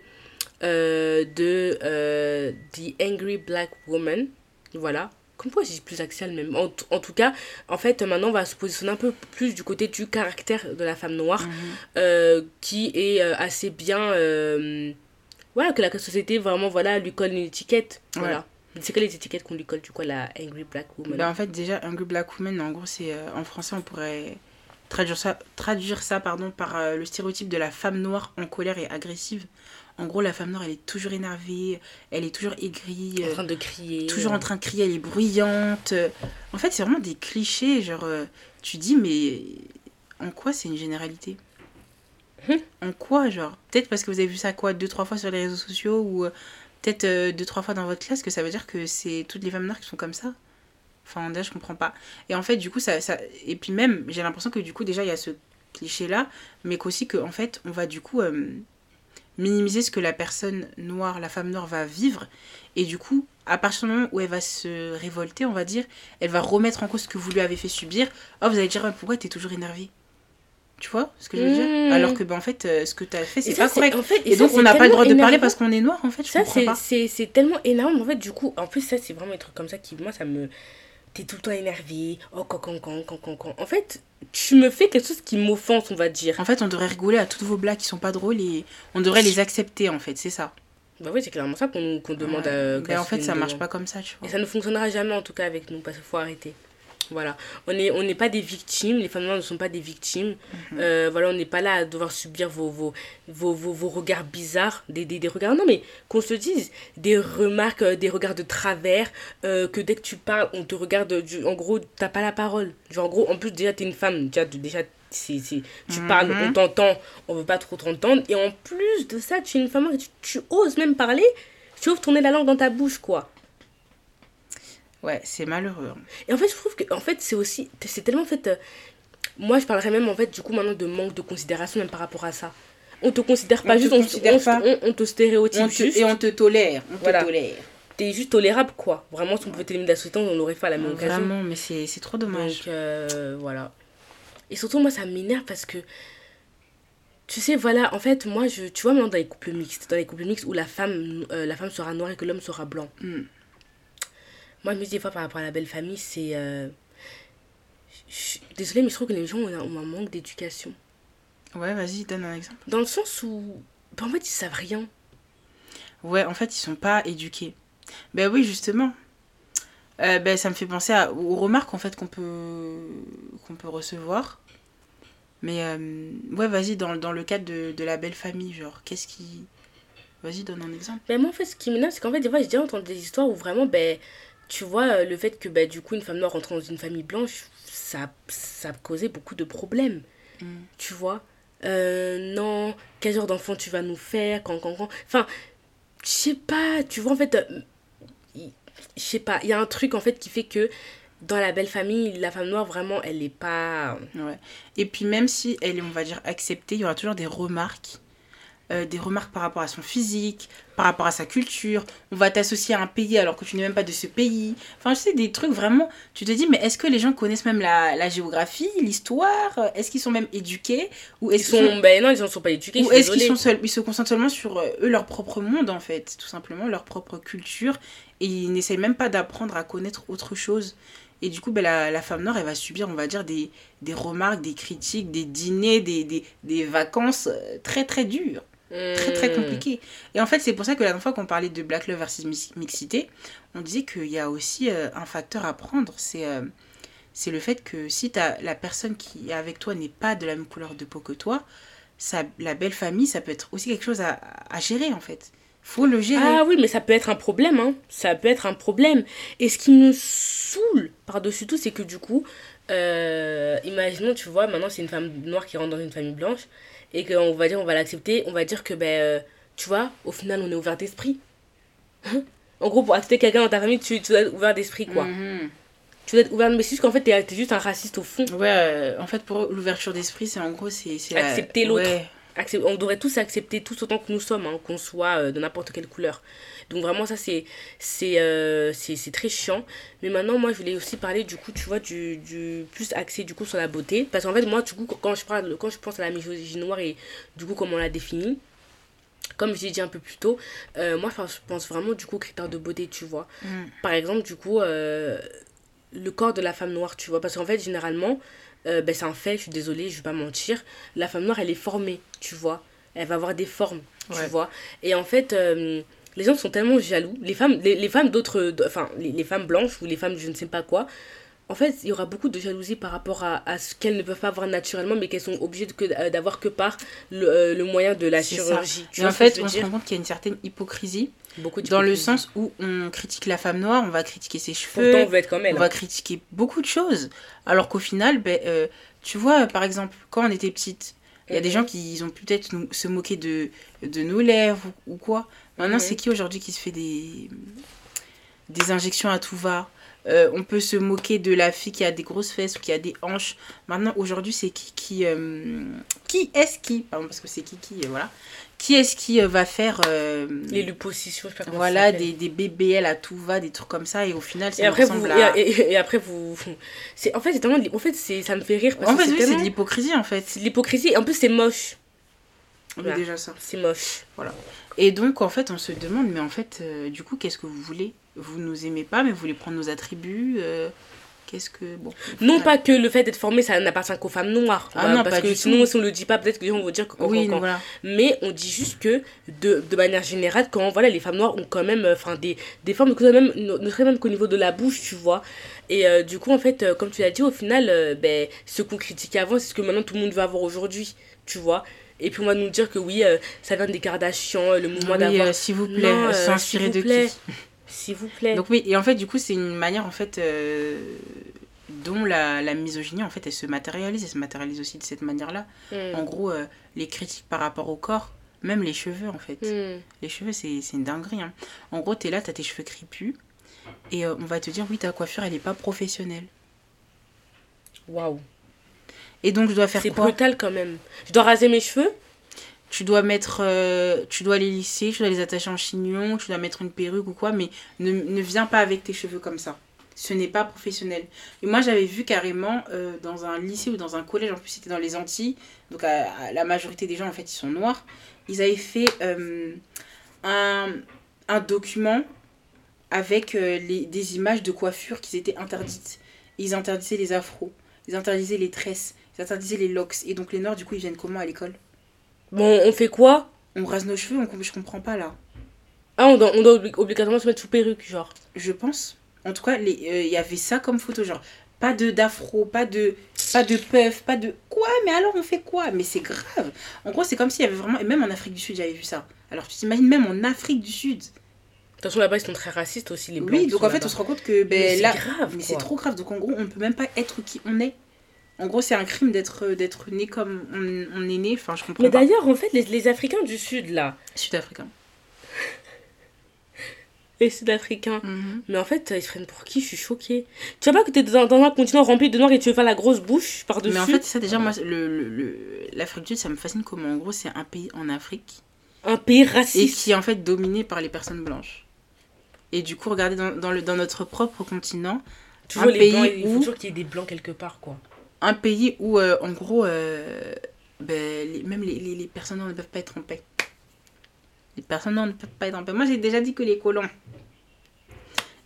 de The Angry Black Woman. Voilà, Comme quoi, j'ai plus axial même. En, en tout cas, en fait, maintenant, on va se positionner un peu plus du côté du caractère de la femme noire, Mhm. euh, qui est euh, assez bien. euh, voilà, que la société vraiment voilà, lui colle une étiquette. Voilà. C'est quoi les étiquettes qu'on lui colle, du coup, à la Angry Black Woman? Bah, en fait, déjà, Angry Black Woman, en gros, c'est euh, en français, on pourrait traduire ça, traduire ça pardon, par euh, le stéréotype de la femme noire en colère et agressive. En gros, la femme noire, elle est toujours énervée, elle est toujours aigrie, En euh, train de crier. toujours en train de crier, elle est bruyante. En fait, c'est vraiment des clichés. Genre, euh, tu dis, mais en quoi c'est une généralité? Hum. En quoi, genre Peut-être parce que vous avez vu ça, quoi, deux, trois fois sur les réseaux sociaux ou euh, peut-être deux, trois fois dans votre classe que ça veut dire que c'est toutes les femmes noires qui sont comme ça? Enfin, déjà, je comprends pas. Et en fait, du coup, ça. ça... Et puis même, j'ai l'impression que du coup, déjà, il y a ce cliché-là, mais qu'aussi qu'en fait, on va du coup euh, minimiser ce que la personne noire, la femme noire va vivre. Et du coup, à partir du moment où elle va se révolter, on va dire, elle va remettre en cause ce que vous lui avez fait subir. Oh, vous allez dire, pourquoi t'es toujours énervé Tu vois ce que je veux Mmh. dire Alors que, ben, en fait, euh, ce que t'as fait, c'est pas correct. En fait, Et, ça, donc, on n'a pas le droit de parler parce qu'on est noir, en fait, je Ça, c'est- tellement énorme. En fait, du coup, en plus, ça, c'est vraiment un truc comme ça qui, moi, ça me. T'es tout le temps énervé. Oh, cancan, cancan, cancan. En fait, tu me fais quelque chose qui m'offense, on va dire. En fait, on devrait rigoler à toutes vos blagues qui sont pas drôles et on devrait les accepter, en fait, c'est ça. Bah oui, c'est clairement ça qu'on qu'on demande à. Mais en qu'on fait, ça marche demande. pas comme ça, tu vois. Et ça ne fonctionnera jamais, en tout cas, avec nous, parce qu'il faut arrêter. Voilà. On n'est on n'est pas des victimes, les femmes noires ne sont pas des victimes. Mhm. Euh, voilà, on n'est pas là à devoir subir vos, vos, vos, vos, vos regards bizarres, des, des, des regards. Non, mais qu'on se dise, des remarques, euh, des regards de travers, euh, que dès que tu parles, on te regarde. du- en gros, t'as pas la parole. Genre, en gros, en plus, déjà, t'es une femme. Déjà, déjà tu Mhm. parles, on t'entend, on veut pas trop t'entendre. Et en plus de ça, tu es une femme tu, tu oses même parler. Tu ouvres tourner la langue dans ta bouche, quoi. Ouais, c'est malheureux. hein. Et en fait, je trouve que en fait, c'est aussi. C'est tellement en fait. euh, moi, je parlerais même en fait, du coup, maintenant de manque de considération même par rapport à ça. On te considère pas On te juste, on, considère on- pas. on- on te stéréotype On te- juste. et on te tolère, on te Voilà. tolère. T'es juste tolérable, quoi. Vraiment, si on pouvait t'éliminer de la société, on l'aurait fait à la même occasion. Vraiment, mais c'est c'est trop dommage. Donc, euh, voilà. Et surtout, moi, ça m'énerve parce que. Tu sais, voilà, en fait, moi, je, tu vois, maintenant, dans les couples mixtes, dans les couples mixtes où la femme, euh, la femme sera noire et que l'homme sera blanc. Mm. Moi, je me dis des fois par rapport à la belle famille, c'est. euh, Désolée, mais je trouve que les gens ont un, manque d'éducation. Ouais, vas-y, donne un exemple. Dans le sens où. ben, en fait, ils savent rien. Ouais, en fait, ils sont pas éduqués. Ben oui, justement. Euh, ben, ça me fait penser à- aux remarques en fait qu'on peut qu'on peut recevoir. Mais euh, ouais, vas-y, dans, dans le cadre de, de la belle famille, genre, qu'est-ce qui. Vas-y, donne un exemple. Mais moi, en fait, ce qui m'énerve, c'est qu'en fait, des fois, j'ai déjà entendu des histoires où vraiment, ben, tu vois, euh, le fait que, ben, du coup, une femme noire rentre dans une famille blanche, ça, ça a causé beaucoup de problèmes. Mm. Tu vois? Euh, Non, quel genre d'enfant tu vas nous faire quand, quand, quand? Enfin, je sais pas, tu vois, en fait, euh, je sais pas, il y a un truc, en fait, qui fait que dans la belle famille, la femme noire, vraiment, elle est pas. Ouais. Et puis même si elle est, on va dire, acceptée, il y aura toujours des remarques. Euh, des remarques par rapport à son physique, par rapport à sa culture. On va t'associer à un pays alors que tu n'es même pas de ce pays. Enfin, je sais, des trucs vraiment... Tu te dis, mais est-ce que les gens connaissent même la, la géographie, l'histoire? Est-ce qu'ils sont même éduqués? Ou Ils est-ce qu'ils sont. Ben non, ils ne sont pas éduqués. ou est-ce qu'ils sont seuls, ils se concentrent seulement sur euh, eux, leur propre monde en fait, tout simplement, leur propre culture, et ils n'essayent même pas d'apprendre à connaître autre chose. Et du coup, ben, la, la femme noire, elle va subir, on va dire, des, des remarques, des critiques, des dîners, des, des, des vacances euh, très très dures, très très Hmm. compliquées. Et en fait, c'est pour ça que la dernière fois qu'on parlait de Black Love versus mix- mixité, on disait qu'il y a aussi euh, un facteur à prendre, c'est euh, c'est le fait que si t'as la personne qui est avec toi n'est pas de la même couleur de peau que toi, ça, la belle famille, ça peut être aussi quelque chose à, à gérer en fait. Faut le gérer. Ah oui, mais ça peut être un problème, hein. Ça peut être un problème. Et ce qui me saoule par-dessus tout, c'est que du coup, euh, imaginons, tu vois, maintenant c'est une femme noire qui rentre dans une famille blanche et qu'on va dire, on va l'accepter, on va dire que, ben, euh, tu vois, au final, on est ouvert d'esprit. *laughs* En gros, pour accepter quelqu'un dans ta famille, tu, tu dois être ouvert d'esprit, quoi. Mhm. Tu dois être ouvert, mais c'est juste qu'en fait, t'es t'es juste un raciste au fond. Ouais, euh, en fait, pour l'ouverture d'esprit, c'est en gros, c'est. la- Accepter l'autre. Ouais. On devrait tous accepter tous autant que nous sommes, hein, qu'on soit euh, de n'importe quelle couleur. Donc vraiment ça c'est c'est euh, très chiant. Mais maintenant moi je voulais aussi parler du coup tu vois du, du plus axé du coup sur la beauté parce qu'en fait moi du coup quand je parle quand je pense à la misogynie noire et du coup comment on la définit comme je l'ai dit un peu plus tôt, euh, moi je pense vraiment du coup aux critères de beauté, tu vois. Mm. Par exemple, du coup, euh, le corps de la femme noire, tu vois. Parce qu'en fait, généralement, euh, ben, c'est un fait, je suis désolée, je vais pas mentir. La femme noire, elle est formée, tu vois. Elle va avoir des formes, tu Ouais. vois. Et en fait, euh, les gens sont tellement jaloux. Les femmes, les, les femmes d'autres, enfin, les, les femmes blanches ou les femmes je ne sais pas quoi. En fait, il y aura beaucoup de jalousie par rapport à, à ce qu'elles ne peuvent pas avoir naturellement, mais qu'elles sont obligées euh, d'avoir que par le, euh, le moyen de la chirurgie. Tu vois en fait, on se rend compte qu'il y a une certaine hypocrisie Beaucoup dans le sens où on critique la femme noire, on va critiquer ses Pourtant, cheveux, on veut être comme elle. on hein. va critiquer beaucoup de choses. Alors qu'au final, ben, euh, tu vois, par exemple, quand on était petite, il y a des gens qui ils ont pu peut-être se moquer de, de nos lèvres ou, ou quoi. Maintenant, c'est qui aujourd'hui qui se fait des, des injections à tout va? Euh, on peut se moquer de la fille qui a des grosses fesses ou qui a des hanches. Maintenant, aujourd'hui, c'est qui qui... euh, qui est-ce qui Pardon, parce que c'est qui qui, euh, voilà. Qui est-ce qui va faire... euh, Les liposuctions, je sais pas voilà, des, des BBL à tout va, des trucs comme ça. Et au final, ça Et après, vous, à... et, et- et après, vous. *laughs* C'est, en fait, c'est tellement. En fait, ça me fait rire. Parce En fait, c'est oui, tellement- de l'hypocrisie, en fait. c'est de l'hypocrisie. En plus, c'est moche. Voilà. déjà ça. C'est moche. Et donc, en fait, on se demande, mais en fait, euh, du coup, qu'est-ce que vous voulez? Vous nous aimez pas, mais vous voulez prendre nos attributs euh, Qu'est-ce que... Bon. Non Ouais. pas que le fait d'être formé, ça n'appartient qu'aux femmes noires. Ah Voilà, non, parce que sinon, tout. si on le dit pas, peut-être que les gens vont dire que. Oui, quand- voilà. Mais on dit juste que, de, de manière générale, quand voilà, les femmes noires ont quand même euh, enfin, des, des formes, que même, ne ne serait même qu'au niveau de la bouche, tu vois. Et euh, du coup, en fait, euh, comme tu l'as dit, au final, euh, ben, ce qu'on critiquait avant, c'est ce que maintenant tout le monde veut avoir aujourd'hui, tu vois. Et puis on va nous dire que oui, euh, ça vient des Kardashians, le mouvement Oui, d'avoir. euh, s'il vous plaît, euh, s'inspirer de plaît. qui S'il vous plaît. Donc oui, et en fait, du coup, c'est une manière, en fait, euh, dont la, la misogynie, en fait, elle se matérialise. Elle se matérialise aussi de cette manière-là. Hmm. En gros, euh, les critiques par rapport au corps, même les cheveux, en fait. Hmm. Les cheveux, c'est c'est une dinguerie. hein. En gros, t'es là, t'as tes cheveux crépus. Et euh, on va te dire, oui, ta coiffure, elle n'est pas professionnelle. Waouh. Et donc, je dois faire C'est quoi brutal quand même. Je dois raser mes cheveux Tu dois mettre... euh, tu dois les lisser, tu dois les attacher en chignon, tu dois mettre une perruque ou quoi, mais ne, ne viens pas avec tes cheveux comme ça. Ce n'est pas professionnel. Et moi, j'avais vu carrément euh, dans un lycée ou dans un collège, en plus, c'était dans les Antilles, donc la majorité des gens, en fait, ils sont noirs. Ils avaient fait euh, un, un document avec les, des images de coiffure qui étaient interdites. Ils interdisaient les afros, ils interdisaient les tresses, ils interdisaient les locks. Et donc, les noirs, du coup, ils viennent comment à l'école? Bon, on fait quoi? On rase nos cheveux, on, je comprends pas là. Ah, on doit, on doit obli- obligatoirement se mettre sous perruque, genre. Je pense. En tout cas, euh, il y avait ça comme photo, genre pas de d'afro, pas de pas de puff, pas de quoi, mais alors on fait quoi? Mais c'est grave. En gros, c'est comme s'il y avait vraiment et même en Afrique du Sud, j'avais vu ça. Alors tu t'imagines même en Afrique du Sud. De toute façon, là-bas, ils sont très racistes aussi, les blancs. oui, donc en fait, on se rend compte que ben là grave, mais c'est trop grave. Donc en gros, on peut même pas être qui on est. En gros, c'est un crime d'être d'être né comme on, on est né, enfin je comprends Mais d'ailleurs, en fait, les, les Africains du Sud, là, Sud-africain. les Sud-Africains, Mhm. mais en fait, ils se prennent pour qui? Je suis choquée. Tu vois pas que t'es dans, dans un continent rempli de noirs et tu veux faire la grosse bouche par-dessus? Mais en fait, ça déjà moi le le- le- l'Afrique du Sud, ça me fascine comment en gros, c'est un pays en Afrique Un pays et raciste. qui est en fait dominé par les personnes blanches. Et du coup, regardez dans, dans, le, dans notre propre continent, Toujours un les pays blancs, il faut toujours qu'il y ait des blancs quelque part, quoi. Un pays où, euh, en gros, euh, ben, même les, les, les personnes ne peuvent pas être en paix. Les personnes ne peuvent pas être en paix. Moi, j'ai déjà dit que les colons.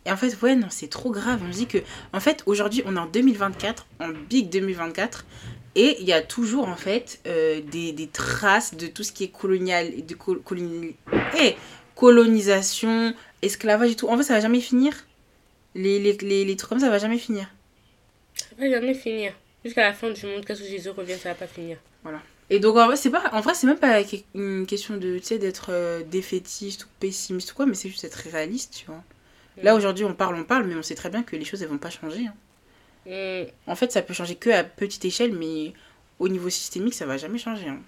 Et en fait, ouais, non, c'est trop grave. On se dit que, en fait, aujourd'hui, on est en 2024, en big 2024, et il y a toujours, en fait, euh, des, des traces de tout ce qui est colonial, de eh, colonisation, esclavage et tout. En fait, ça va jamais finir. Les, les, les, les trucs comme ça, ça va jamais finir. Ça va jamais finir. Jusqu'à la fin du monde, quand Jésus revient, ça va pas finir. Et donc en vrai, c'est pas en vrai, c'est même pas que- une question de tu sais d'être euh, défaitiste ou pessimiste ou quoi, mais c'est juste être réaliste, tu vois. Là Mm. aujourd'hui, on parle, on parle, mais on sait très bien que les choses elles vont pas changer. hein. Hmm. En fait, ça peut changer que à petite échelle, mais au niveau systémique, ça va jamais changer. hein.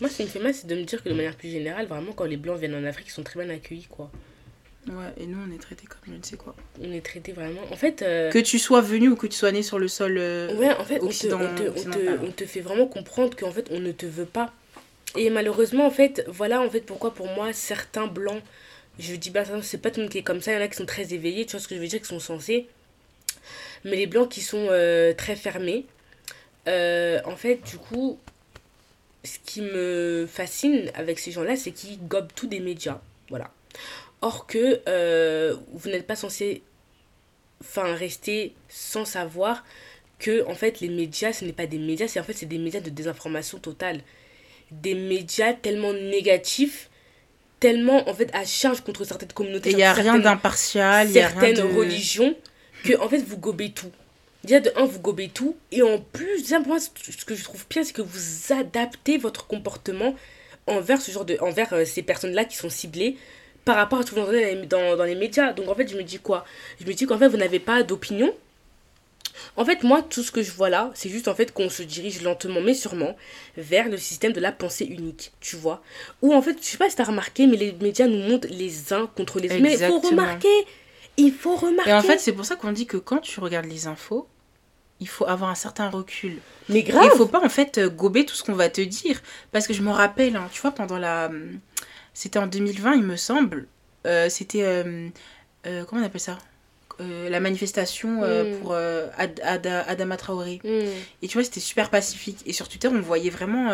Moi, ce qui me fait mal, c'est de me dire que de manière plus générale, vraiment, quand les blancs viennent en Afrique, ils sont très bien accueillis, quoi. Ouais, et nous on est traités comme je ne sais quoi. On est traités vraiment. En fait. euh, Que tu sois venu ou que tu sois né sur le sol. euh, Ouais, en fait, on te, on, te, on, te, on te fait vraiment comprendre qu'en fait, on ne te veut pas. Et malheureusement, en fait, voilà, en fait, pourquoi pour moi, certains blancs, je dis ça, c'est pas tout le monde qui est comme ça, il y en a qui sont très éveillés, tu vois ce que je veux dire, qui sont censés. Mais les blancs qui sont euh, très fermés, en fait, du coup, ce qui me fascine avec ces gens-là, c'est qu'ils gobent tous des médias. Voilà. Or que euh, vous n'êtes pas censé enfin, rester sans savoir que en fait les médias ce n'est pas des médias c'est en fait c'est des médias de désinformation totale. Des médias tellement négatifs tellement en fait à charge contre certaines communautés il n'y a rien d'impartial il y a rien certaines de religions que en fait vous gobez tout. Déjà de un vous gobez tout et en plus moi ce que je trouve bien c'est que vous adaptez votre comportement envers ce genre de envers euh, ces personnes là qui sont ciblées par rapport à ce que vous entendez dans les, dans, dans les médias donc en fait je me dis quoi? Je me dis qu'en fait vous n'avez pas d'opinion en fait, moi, tout ce que je vois là, c'est juste en fait qu'on se dirige lentement mais sûrement vers le système de la pensée unique, tu vois? Où en fait, je sais pas si t'as remarqué, mais les médias nous montrent les uns contre les autres. Mais il faut remarquer, il faut remarquer. et en fait c'est pour ça qu'on dit que quand tu regardes les infos il faut avoir un certain recul mais grave. il faut pas en fait gober tout ce qu'on va te dire. Parce que je me rappelle, hein, tu vois, pendant la. C'était en 2020, il me semble. euh, C'était. euh, euh, comment on appelle ça? La manifestation euh, Mm. pour Ad- Ada- Adama Traoré. Hmm. Et tu vois, c'était super pacifique. Et sur Twitter, on voyait vraiment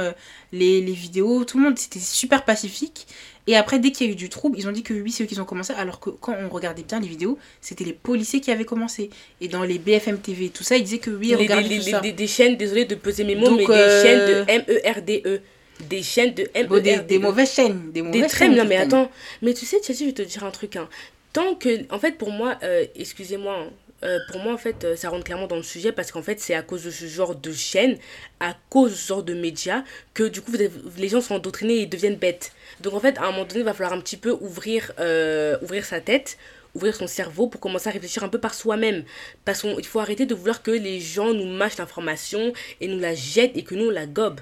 les, les vidéos, tout le monde, c'était super pacifique. Et après, dès qu'il y a eu du trouble, ils ont dit que oui, c'est eux qui ont commencé. Alors que quand on regardait bien les vidéos, c'était les policiers qui avaient commencé. Et dans les BFM TV, tout ça, ils disaient que oui, regardez les- tout les- ça. des, des chaînes, désolé de peser mes mots, Donc, mais des chaînes de M-E-R-D-E. Des chaînes de M-E-R-D-E. Bon, des, des mauvaises chaînes. Des mauvaises Des chaînes, non mais attends mais tu sais Chelsea je vais te dire un truc hein. tant que en fait pour moi euh, excusez-moi hein, euh, pour moi en fait euh, ça rentre clairement dans le sujet parce qu'en fait c'est à cause de ce genre de chaîne à cause de ce genre de médias que du coup vous les gens sont endoctrinés et deviennent bêtes donc en fait à un moment donné il va falloir un petit peu ouvrir ouvrir sa tête ouvrir son cerveau pour commencer à réfléchir un peu par soi-même parce qu'il faut arrêter de vouloir que les gens nous mâchent l'information et nous la jettent et que nous on la gobe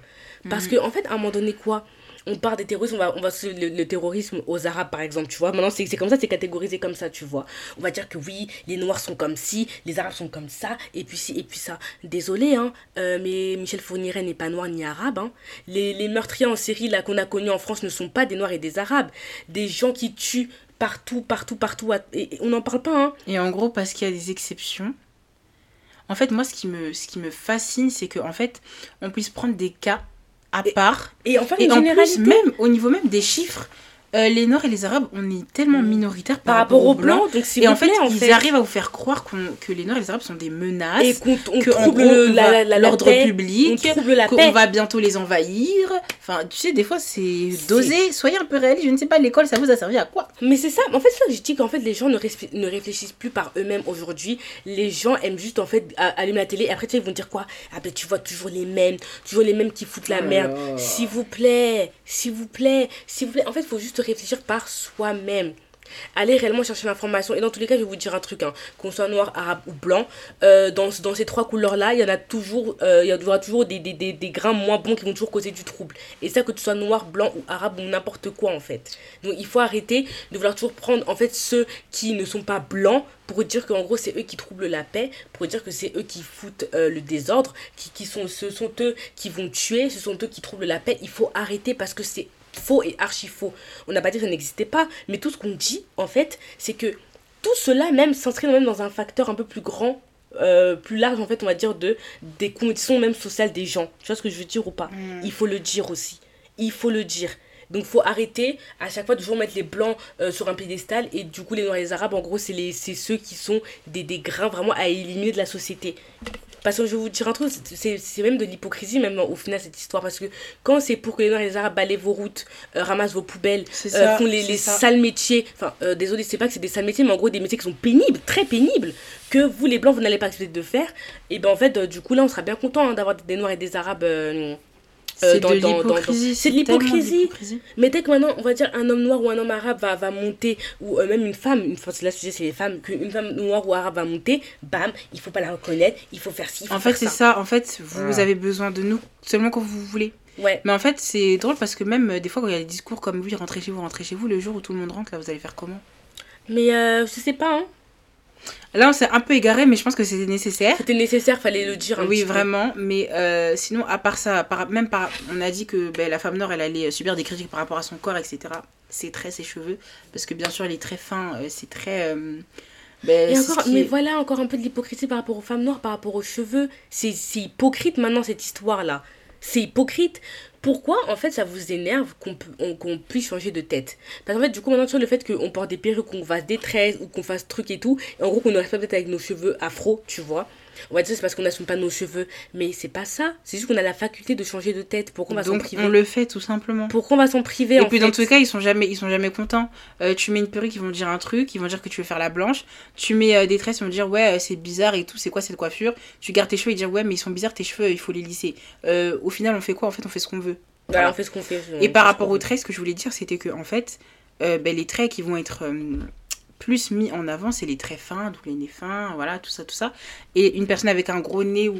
parce que en fait à un moment donné quoi? On part des terroristes, on va, on va se- le, le terrorisme aux Arabes par exemple, tu vois? Maintenant, c'est c'est comme ça, c'est catégorisé comme ça, tu vois? On va dire que oui, les Noirs sont comme ci, les Arabes sont comme ça, et puis ci, et puis ça. Désolé, hein, euh, mais Michel Fourniret n'est pas noir ni arabe, hein. Les, les meurtriers en série là qu'on a connus en France ne sont pas des Noirs et des Arabes. Des gens qui tuent partout, partout, partout, et, on n'en parle pas, hein. Et en gros, parce qu'il y a des exceptions. En fait, moi, ce qui me, ce qui me fascine, c'est qu'en fait, on puisse prendre des cas à Et- part. Et enfin, Et en plus, même au niveau même des chiffres, euh, les Noirs et les Arabes, on est tellement minoritaires par rapport aux Blancs, donc Et en fait, plaît, en ils fait. arrivent à vous faire croire que les Noirs et les Arabes sont des menaces. et qu'on trouble l'ordre public, qu'on va bientôt les envahir. Enfin, tu sais, des fois, c'est dosé. Soyez un peu réaliste. Je ne sais pas, l'école, ça vous a servi à quoi? Mais c'est ça, en fait, c'est ça que je dis qu'en fait, les gens ne, réfléchissent plus par eux-mêmes aujourd'hui. Les gens aiment juste, en fait, allumer la télé. Et après, tu sais, ils vont dire quoi? Ah ben, tu vois toujours les mêmes, toujours les mêmes qui foutent la Oh merde. S'il vous plaît, s'il vous plaît, s'il vous plaît. En fait, il faut juste réfléchir par soi-même. Allez réellement chercher l'information. Et dans tous les cas, je vais vous dire un truc, hein, qu'on soit noir, arabe ou blanc, euh, dans, dans ces trois couleurs-là, il y en a toujours, euh, il y aura toujours des, des, des, des grains moins bons qui vont toujours causer du trouble. Et ça, que tu sois noir, blanc ou arabe ou n'importe quoi, en fait. Donc il faut arrêter de vouloir toujours prendre, en fait, ceux qui ne sont pas blancs pour dire qu'en gros, c'est eux qui troublent la paix, pour dire que c'est eux qui foutent euh, le désordre, qui, qui sont, ce sont eux qui vont tuer, ce sont eux qui troublent la paix. Il faut arrêter parce que c'est faux et archi faux. On n'a pas dit que ça n'existait pas, mais tout ce qu'on dit, en fait, c'est que tout cela même s'inscrit même dans un facteur un peu plus grand, euh, plus large, en fait, on va dire, de, des conditions même sociales des gens. Tu vois ce que je veux dire ou pas? Il faut le dire aussi. Il faut le dire. Donc faut arrêter à chaque fois de toujours mettre les blancs euh, sur un piédestal et du coup les noirs et les arabes en gros c'est les c'est ceux qui sont des, des grains vraiment à éliminer de la société. Parce que je vais vous dire un truc, c'est- même de l'hypocrisie même au final cette histoire parce que quand c'est pour que les noirs et les arabes balayent vos routes, euh, ramassent vos poubelles, euh, font les, les sales métiers, enfin euh, désolé c'est pas que c'est des sales métiers mais en gros des métiers qui sont pénibles, très pénibles, que vous les blancs vous n'allez pas accepter de faire, et ben en fait du coup là on sera bien content hein, d'avoir des noirs et des arabes C'est de l'hypocrisie. c'est de l'hypocrisie. l'hypocrisie. Mais dès que maintenant, on va dire un homme noir ou un homme arabe va, va monter, ou euh, même une femme, une fois, c'est là sujet, c'est les femmes, qu'une femme noire ou arabe va monter, bam, il faut pas la reconnaître, il faut faire ci, faut En fait, c'est ça. En fait, vous avez besoin de nous seulement quand vous voulez. Ouais. Mais en fait, c'est drôle parce que même euh, des fois, quand il y a des discours comme oui, rentrez chez vous, rentrez chez vous, le jour où tout le monde rentre, là, vous allez faire comment? Mais euh, je sais pas, hein. Là, on s'est un peu égaré, mais je pense que c'était nécessaire. C'était nécessaire, fallait le dire. un Oui, petit peu. vraiment. Mais euh, sinon, à part ça, par, même par, on a dit que ben, la femme noire, elle allait subir des critiques par rapport à son corps, etc. Ses traits, ses cheveux. Parce que bien sûr, les traits fins, euh, c'est très. euh, ben, Et encore, mais est- voilà, encore un peu de l'hypocrisie par rapport aux femmes noires, par rapport aux cheveux. C'est c'est hypocrite maintenant cette histoire-là. C'est hypocrite. Pourquoi, en fait, ça vous énerve qu'on pu- on- qu'on puisse changer de tête? Parce qu'en fait, du coup, maintenant, sur le fait qu'on porte des perruques, qu'on fasse des tresses ou qu'on fasse truc et tout, et en gros, qu'on ne reste pas peut-être avec nos cheveux afro, tu vois. On va dire c'est parce qu'on n'assume pas nos cheveux. Mais c'est pas ça. C'est juste qu'on a la faculté de changer de tête. Pourquoi on va s'en priver on le fait tout simplement. Pourquoi on va s'en priver Et en puis fait dans tous les cas, ils sont jamais, ils sont jamais contents. Euh, tu mets une perruque, ils vont te dire un truc, ils vont dire que tu veux faire la blanche. Tu mets euh, des tresses, ils vont te dire ouais, euh, c'est bizarre et tout, c'est quoi cette coiffure? Tu gardes tes cheveux, ils disent ouais, mais ils sont bizarres tes cheveux, il faut les lisser. Euh, au final, on fait quoi? En fait, on fait ce qu'on veut. Voilà, Voilà. on fait ce qu'on fait. Et par rapport aux traits, ce que je voulais dire, c'était que en fait, ben, les traits qui vont être plus mis en avant, c'est les traits fins, donc les nez fins, voilà, tout ça, tout ça. Et une personne avec un gros nez ou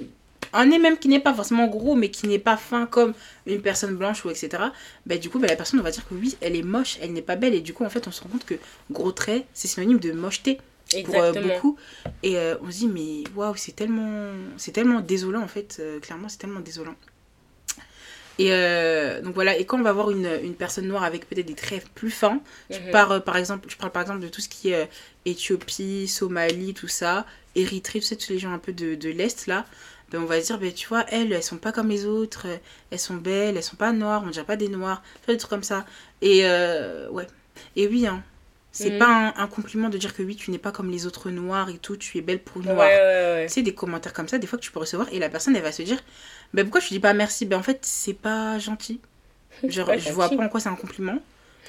un nez même qui n'est pas forcément gros, mais qui n'est pas fin comme une personne blanche ou etc. Ben, du coup, ben, la personne, on va dire que oui, elle est moche, elle n'est pas belle. Et du coup, en fait, on se rend compte que gros traits, c'est synonyme de mocheté pour euh, beaucoup. Et euh, on se dit, mais waouh, c'est tellement, c'est tellement désolant en fait. euh, clairement, c'est tellement désolant. Et euh, donc voilà, et quand on va voir une, une personne noire avec peut-être des traits plus fins, je, Mhm. pars, euh, par exemple, je parle par exemple de tout ce qui est euh, Éthiopie, Somalie, tout ça, Érythrée, ça, tous les gens un peu de, de l'Est là, ben on va se dire, ben, tu vois, elles, elles sont pas comme les autres, elles sont belles, elles sont pas noires, on dirait pas des noirs, tu des trucs comme ça. Et euh, ouais, et oui, hein, c'est Mhm. pas un, un compliment de dire que oui, tu n'es pas comme les autres noirs et tout, tu es belle pour noir. ouais, ouais. Tu sais, des commentaires comme ça, des fois que tu peux recevoir, et la personne, elle va se dire, ben pourquoi tu dis pas merci? Ben en fait, c'est pas gentil. *laughs* Genre, je vois pas en quoi c'est un compliment.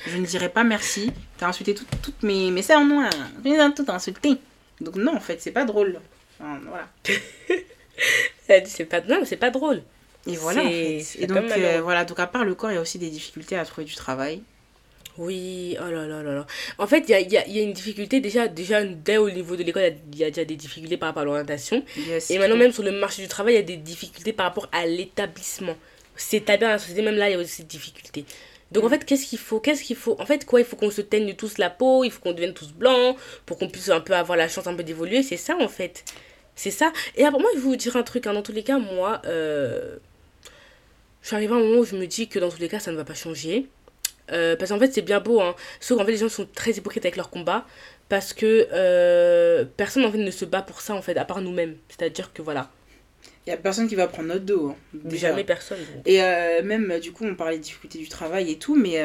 Je ne dirais pas merci. T'as insulté tout- toutes mes, mes noires. Tu les as toutes insultées. Donc non, en fait, c'est pas drôle. Enfin, voilà. *laughs* C'est pas non, c'est pas drôle. Et voilà, en fait. Et donc, euh, voilà. Donc, à part le corps, il y a aussi des difficultés à trouver du travail. Oui, oh là là là là. En fait, il y a, y, a, y a une difficulté déjà, déjà dès au niveau de l'école, il y, a- il y a déjà des difficultés par rapport à l'orientation. Yes. Et maintenant, même sur le marché du travail, il y a des difficultés par rapport à l'établissement. S'établir dans la société, même là, il y a aussi des difficultés. Donc, en fait, qu'est-ce qu'il faut Qu'est-ce qu'il faut En fait, quoi Il faut qu'on se teigne tous la peau, il faut qu'on devienne tous blancs, pour qu'on puisse un peu avoir la chance un peu d'évoluer. C'est ça, en fait. C'est ça. Et après, moi, je vais vous dire un truc. hein. Dans tous les cas, moi, euh, je suis arrivée à un moment où je me dis que dans tous les cas, ça ne va pas changer. Euh, parce qu'en fait, c'est bien beau, hein. Sauf qu'en fait, les gens sont très hypocrites avec leur combat. Parce que euh, personne en fait ne se bat pour ça, en fait, à part nous-mêmes. C'est-à-dire que voilà, Il y a personne qui va prendre notre dos. hein, déjà. jamais personne. Et euh, même, du coup, on parlait des difficultés du travail et tout, mais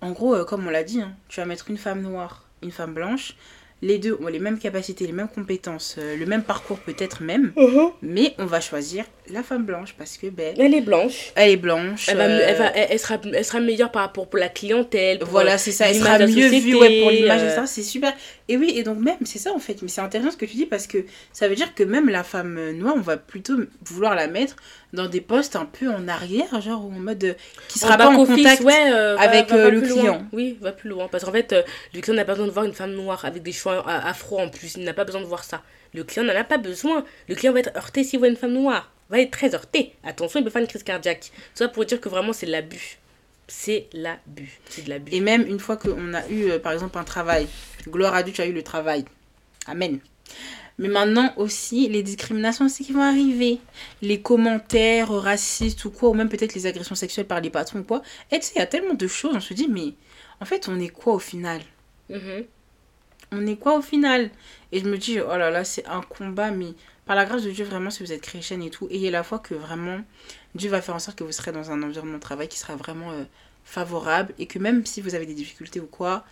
en gros, comme on l'a dit, hein, tu vas mettre une femme noire, une femme blanche, les deux ont les mêmes capacités, les mêmes compétences, euh, le même parcours peut-être même, mais on va choisir la femme blanche parce que, ben, Elle est blanche. elle est blanche. Elle, va, euh, elle, va, elle, elle sera, elle sera meilleure par rapport pour la clientèle. pour, Voilà, euh, c'est ça, elle sera mieux vue ouais, pour l'image, euh. c'est super. Et oui, et donc même, c'est ça en fait, mais c'est intéressant ce que tu dis parce que ça veut dire que même la femme noire, on va plutôt vouloir la mettre dans des postes un peu en arrière, genre en mode euh, qui en sera pas en contact. ouais, euh, va- avec, va euh, le loin. client. Oui, va plus loin. Parce qu'en fait, le client n'a pas besoin de voir une femme noire avec des cheveux afro en plus. Il n'a pas besoin de voir ça. Le client n'en a pas besoin. Le client va être heurté s'il voit une femme noire. Va être très heurté. Attention, il peut faire une crise cardiaque. Ça pour dire que vraiment, c'est l'abus. C'est l'abus. C'est de l'abus. Et même une fois qu'on a eu, par exemple, un travail, gloire à Dieu, tu as eu le travail. Amen. Mais maintenant aussi, les discriminations aussi qui vont arriver. Les commentaires racistes ou quoi, ou même peut-être les agressions sexuelles par les patrons ou quoi. Et tu sais, il y a tellement de choses, on se dit, mais en fait, on est quoi au final? Mhm. On est quoi au final? Et je me dis, oh là là, c'est un combat, mais par la grâce de Dieu, vraiment, si vous êtes chrétienne et tout, ayez la foi que vraiment, Dieu va faire en sorte que vous serez dans un environnement de travail qui sera vraiment euh, favorable et que même si vous avez des difficultés ou quoi,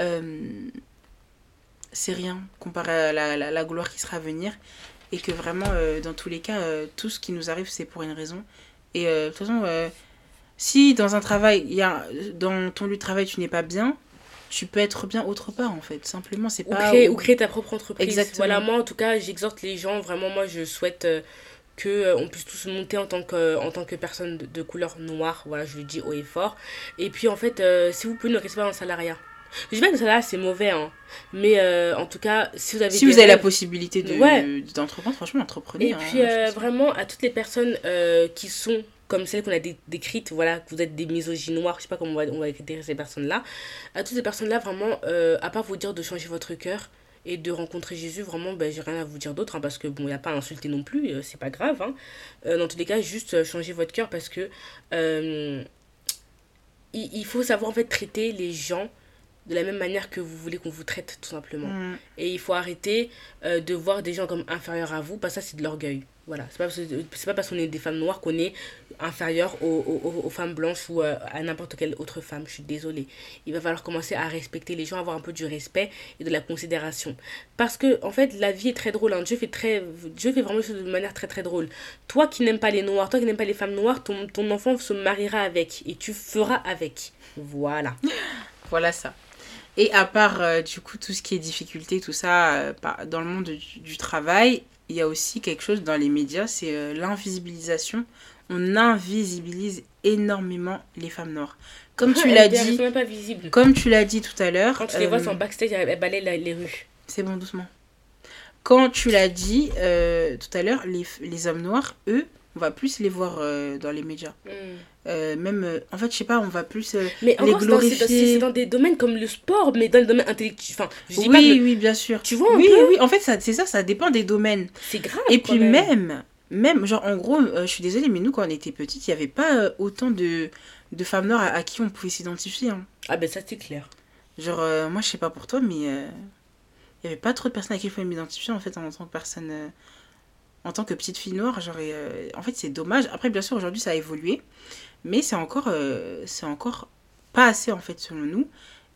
euh, c'est rien comparé à la, la- la gloire qui sera à venir et que vraiment, euh, dans tous les cas, euh, tout ce qui nous arrive, c'est pour une raison. Et euh, de toute façon, si dans un travail, il y a, dans ton lieu de travail, tu n'es pas bien, tu peux être bien autre part en fait. Simplement, c'est pas. créer, ou créer ta propre entreprise. Exactement. Voilà, moi en tout cas, j'exhorte les gens. Vraiment, moi je souhaite euh, que euh, on puisse tous monter en tant que, en tant que personne de, de couleur noire. Voilà, je le dis haut et fort. Et puis en fait, si vous pouvez ne restez pas dans le salariat. Je dis pas que le salariat c'est mauvais, hein. mais euh, en tout cas, si vous avez Si la possibilité de, Ouais. d'entreprendre, franchement, entreprenez. Et hein, puis euh, vraiment à toutes les personnes euh, qui sont comme celles qu'on a dé- décrites, voilà, que vous êtes des misogynes noires, je sais pas comment on va, on va décrire ces personnes-là. À toutes ces personnes-là, vraiment, à part vous dire de changer votre cœur et de rencontrer Jésus, vraiment, ben, j'ai rien à vous dire d'autre, hein, parce que bon, il n'y a pas à insulter non plus, c'est pas grave. Hein. Dans tous les cas, juste changer votre cœur parce que il, il faut savoir en fait traiter les gens de la même manière que vous voulez qu'on vous traite, tout simplement. Mm. Et il faut arrêter euh, de voir des gens comme inférieurs à vous, parce que ça, c'est de l'orgueil. Voilà, c'est pas parce pas parce qu'on est des femmes noires qu'on est inférieur aux, aux- aux femmes blanches ou euh, à n'importe quelle autre femme. Je suis désolée. Il va falloir commencer à respecter les gens, avoir un peu du respect et de la considération. Parce que, en fait, la vie est très drôle. hein. Dieu, fait très, Dieu fait vraiment les choses de manière très très drôle. Toi qui n'aimes pas les noirs, toi qui n'aimes pas les femmes noires, ton, ton enfant se mariera avec et tu feras avec. Voilà. *laughs* Voilà ça. Et à part euh, du coup tout ce qui est difficulté, tout ça, euh, dans le monde du, du travail, il y a aussi quelque chose dans les médias, c'est euh, l'invisibilisation. On invisibilise énormément les femmes noires. Comme tu l'as dit, sont pas visibles. comme tu l'as dit tout à l'heure, Quand tu les vois, en backstage, elles balayent la- les rues. c'est bon doucement. Quand tu l'as dit tout à l'heure, les, les hommes noirs, eux, on va plus les voir dans les médias. Euh, même, euh, en fait, je sais pas, on va plus euh, Mais les encore, c'est dans, c'est dans- glorifier. c'est dans des domaines comme le sport, mais dans le domaine intellectuel. Enfin, je dis pas Oui, que oui, bien sûr. Tu vois un oui, peu oui, en fait, c'est ça, ça dépend des domaines. c'est grave. Et puis même. même, même, genre, en gros, je suis désolée, mais nous, quand on était petites, il n'y avait pas autant de, de femmes noires à, à qui on pouvait s'identifier. hein. Ah, ben ça, c'est clair. Genre, moi, je sais pas pour toi, mais il n'y avait pas trop de personnes à qui je pouvais m'identifier, en fait, en tant que personne, en tant que petite fille noire. Genre, et, en fait, c'est dommage. Après, bien sûr, aujourd'hui, ça a évolué, mais c'est encore, euh, c'est encore pas assez, en fait, selon nous.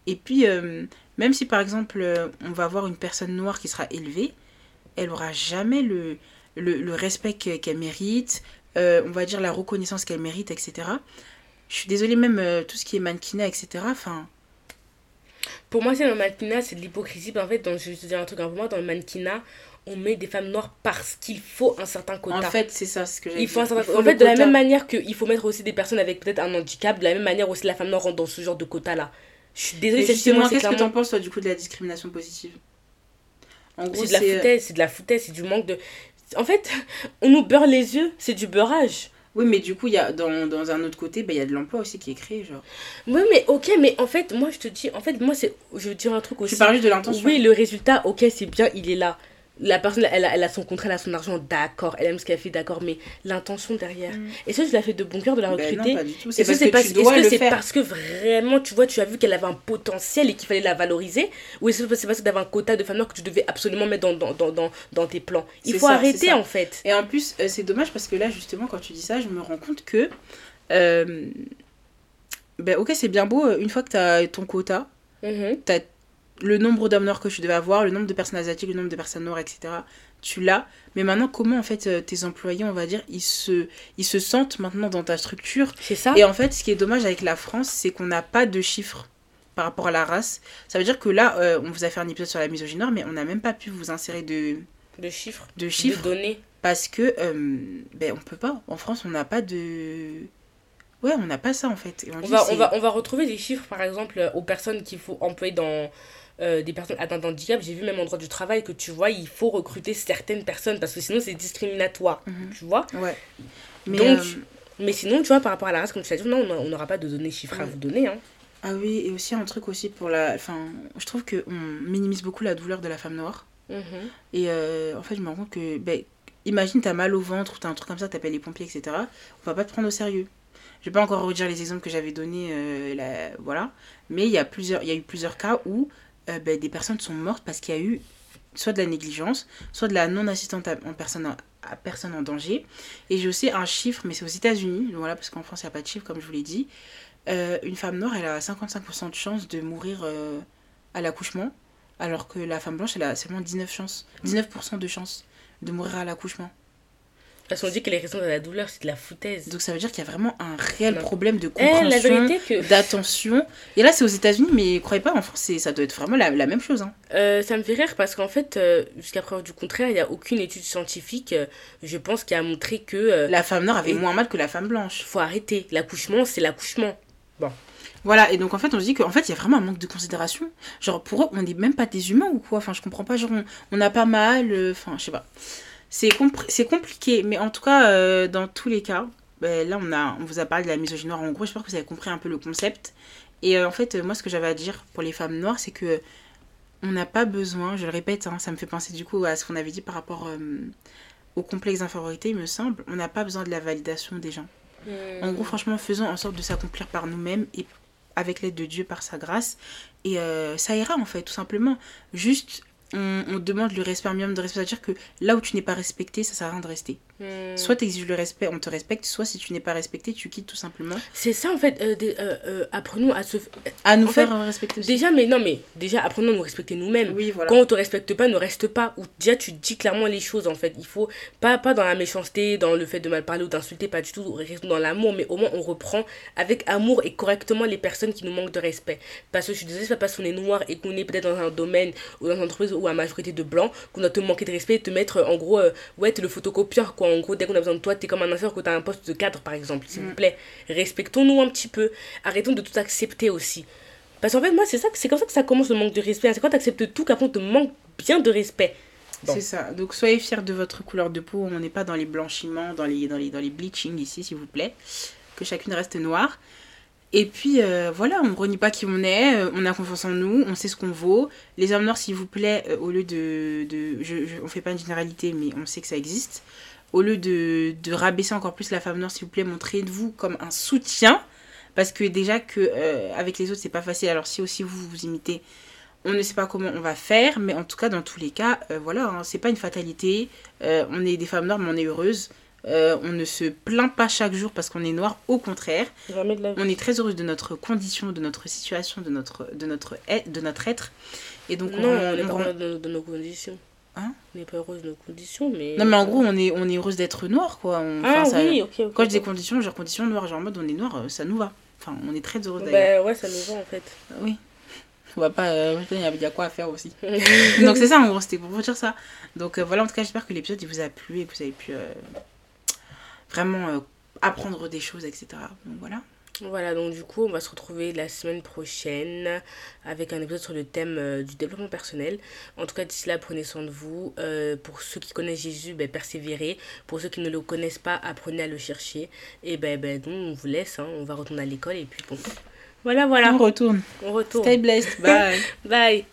Et puis, euh, même si, par exemple, euh, on va avoir une personne noire qui sera élevée, elle aura jamais le, le, respect que- qu'elle mérite, on va dire la reconnaissance qu'elle mérite, etc. Je suis désolée, même tout ce qui est mannequinat, etc. Enfin, Pour moi, c'est le mannequinat, c'est de l'hypocrisie. En fait, dans, je vais te dire un truc, pour moi, dans le mannequinat, on met des femmes noires parce qu'il faut un certain quota. en fait, c'est ça ce que j'ai il faut un certain... Il faut En fait, de la même manière qu'il faut mettre aussi des personnes avec peut-être un handicap, de la même manière aussi la femme noire rentre dans ce genre de quota-là. Je suis désolée, c'est justement, qu'est-ce que clairement- t'en penses, toi, du coup, de la discrimination positive? En gros, C'est de la euh, foutaise, c'est de la foutaise, c'est du manque de... En fait, *laughs* on nous beurre les yeux, c'est du beurrage. Oui, mais du coup, y a, dans, dans un autre côté, bah, il y a de l'emploi aussi qui est créé, genre. Oui, mais ok, mais en fait, moi, je te dis, en fait, moi, c'est... Je veux dire un truc aussi. Tu juste de l'intention. Oui, le résultat, ok, c'est bien, il est là. La personne, elle a, elle a son contrat, elle a son argent, d'accord. Elle aime ce qu'elle fait, d'accord. Mais l'intention derrière. Mm. Et ça, je l'ai fait de bon cœur de la Ben recruter. non, pas du tout. C'est Est-ce parce que que, c'est tu est-ce que parce que vraiment, tu vois, tu as vu qu'elle avait un potentiel et qu'il fallait la valoriser Ou est-ce que c'est parce que tu avais un quota de femmes noires que tu devais absolument mettre dans, dans, dans, dans, dans tes plans? Il faut ça, arrêter en fait. Et en plus, euh, c'est dommage parce que là, justement, quand tu dis ça, je me rends compte que. euh, ben, ok, c'est bien beau, euh, une fois que tu as ton quota, Mhm. Le nombre d'hommes noirs que tu devais avoir, le nombre de personnes asiatiques, le nombre de personnes noires, etc. Tu l'as. Mais maintenant, comment, en fait, euh, tes employés, on va dire, ils se, ils se sentent maintenant dans ta structure C'est ça Et en fait, ce qui est dommage avec la France, c'est qu'on n'a pas de chiffres par rapport à la race. Ça veut dire que là, euh, on vous a fait un épisode sur la misogynie, mais on n'a même pas pu vous insérer de, De chiffres, de chiffres de données. parce que euh, ben, on peut pas. En France, on n'a pas de. Ouais, on n'a pas ça en fait. On va, on, va, on va retrouver des chiffres, par exemple, aux personnes qu'il faut employer dans euh, des personnes atteintes d'handicap. J'ai vu même en droit du travail que tu vois, il faut recruter certaines personnes parce que sinon c'est discriminatoire. Mhm. Tu vois Ouais. Mais, Donc, euh, Mais sinon, tu vois, par rapport à la race, comme tu l'as dit, non, on n'aura pas de données chiffrées à vous donner. Hein. Ah oui, et aussi un truc aussi pour la. Enfin, je trouve qu'on minimise beaucoup la douleur de la femme noire. Mhm. Et euh, en fait, je me rends compte que, ben, imagine, t'as mal au ventre ou t'as un truc comme ça, t'appelles les pompiers, etc. On va pas te prendre au sérieux. Je vais pas encore redire les exemples que j'avais donnés, euh, là, voilà. Mais il y, a plusieurs- il y a eu plusieurs cas où euh, ben, des personnes sont mortes parce qu'il y a eu soit de la négligence, soit de la non-assistance à- en personne, en- personne en danger. Et j'ai aussi un chiffre, mais c'est aux États-Unis, voilà, parce qu'en France, il n'y a pas de chiffre, comme je vous l'ai dit. Euh, une femme noire, elle a 55% de chances de mourir euh, à l'accouchement, alors que la femme blanche, elle a seulement 19, chances, 19% de chances de mourir à l'accouchement. Parce qu'on dit que les raisons de la douleur, c'est de la foutaise. Donc ça veut dire qu'il y a vraiment un réel Non. problème de Eh, compréhension, vérité que d'attention. Et là, c'est aux États-Unis, mais croyez pas, en France, ça doit être vraiment la, la même chose. Hein. Euh, ça me fait rire parce qu'en fait, euh, jusqu'à preuve du contraire, il n'y a aucune étude scientifique, euh, je pense, qui a montré que La femme noire avait Et- moins mal que la femme blanche. faut arrêter. L'accouchement, c'est l'accouchement. Voilà, et donc en fait, on se dit qu'en fait, il y a vraiment un manque de considération. Genre, pour eux, on n'est même pas des humains ou quoi? Enfin, je comprends pas. Genre, on- on n'a pas mal. Enfin, je sais pas. C'est compliqué, mais en tout cas, euh, dans tous les cas, ben, là, on, a, on vous a parlé de la misogynie noire. En gros, j'espère que vous avez compris un peu le concept. Et euh, en fait, euh, moi, ce que j'avais à dire pour les femmes noires, c'est que on n'a pas besoin, je le répète, hein, ça me fait penser du coup à ce qu'on avait dit par rapport au complexe d'infériorité, il me semble. On n'a pas besoin de la validation des gens. En gros, franchement, faisons en sorte de s'accomplir par nous-mêmes et avec l'aide de Dieu par sa grâce. Et euh, ça ira en fait, tout simplement. Juste, on, on demande le respect, un minimum de respect. C'est-à-dire que là où tu n'es pas respecté, ça sert à rien de rester. Hmm. Soit tu exiges le respect, on te respecte, soit si tu n'es pas respecté, tu quittes tout simplement. C'est ça en fait, euh, euh, euh, apprenons à se... À nous En faire fait, respecter aussi. Déjà, mais non, mais déjà, apprenons à nous respecter nous-mêmes. Oui, voilà. Quand on te respecte pas, ne reste pas. Ou déjà, tu dis clairement les choses en fait. Il faut pas, pas dans la méchanceté, dans le fait de mal parler ou d'insulter, pas du tout. Dans l'amour, mais au moins on reprend avec amour et correctement les personnes qui nous manquent de respect. Parce que je suis désolée, c'est pas parce qu'on est noir et qu'on est peut-être dans un domaine ou dans une entreprise où à majorité de blancs qu'on doit te manquer de respect et te mettre en gros, euh, ouais, t'es le photocopieur quoi. En gros, dès qu'on a besoin de toi, t'es comme un inférieur que t'as un poste de cadre par exemple. S'il vous plaît, respectons-nous un petit peu. Arrêtons de tout accepter aussi. Parce qu'en fait, moi, c'est ça, c'est comme ça que ça commence le manque de respect. C'est quand tu acceptes tout qu'après on te manque bien de respect. Bon. C'est ça. Donc soyez fiers de votre couleur de peau. On n'est pas dans les blanchiments, dans les, dans les, dans les bleaching ici, s'il vous plaît. Que chacune reste noire. Et puis euh, voilà, on ne renie pas qui on est, euh, on a confiance en nous, on sait ce qu'on vaut. Les hommes noirs, s'il vous plaît, euh, au lieu de. de je, on fait pas une généralité, mais on sait que ça existe. Au lieu de, de rabaisser encore plus la femme noire, s'il vous plaît, montrez-vous comme un soutien. Parce que déjà que avec les autres, c'est pas facile. Alors si aussi vous vous imitez, on ne sait pas comment on va faire, mais en tout cas, dans tous les cas, voilà, hein, c'est pas une fatalité. On est des femmes noires, mais on est heureuses. Euh, on ne se plaint pas chaque jour parce qu'on est noir, au contraire. Jamais de la vie. On est très heureuse de notre condition, de notre situation, de notre, de notre, être- de notre être. Et donc, Non, on n'est pas rend- de, de nos conditions. Hein? On n'est pas heureuse de nos conditions, mais. Non, mais en gros, on est, on est heureuse d'être noir, quoi. On- Ah enfin, ça- oui, ok, ok. Quand je dis conditions, genre conditions noires, genre en mode on est noir, euh, ça nous va. Enfin, on est très heureux d'ailleurs. Bah ouais, ça nous va en fait. Oui. *laughs* On va pas. euh, il y a- il y a quoi à faire aussi. *laughs* Donc c'est ça, en gros, c'était pour vous dire ça. Donc euh, voilà, en tout cas, j'espère que l'épisode il vous a plu et que vous avez pu euh, vraiment euh, apprendre des choses, etc. Donc voilà. Voilà, donc du coup, on va se retrouver la semaine prochaine avec un épisode sur le thème euh, du développement personnel. En tout cas, d'ici là, prenez soin de vous. Euh, pour ceux qui connaissent Jésus, ben, persévérez. Pour ceux qui ne le connaissent pas, apprenez à le chercher. Et ben, ben donc, on vous laisse. hein. on va retourner à l'école. Et puis bon. Voilà, voilà. On retourne. On retourne. Stay blessed. Bye. *laughs* Bye.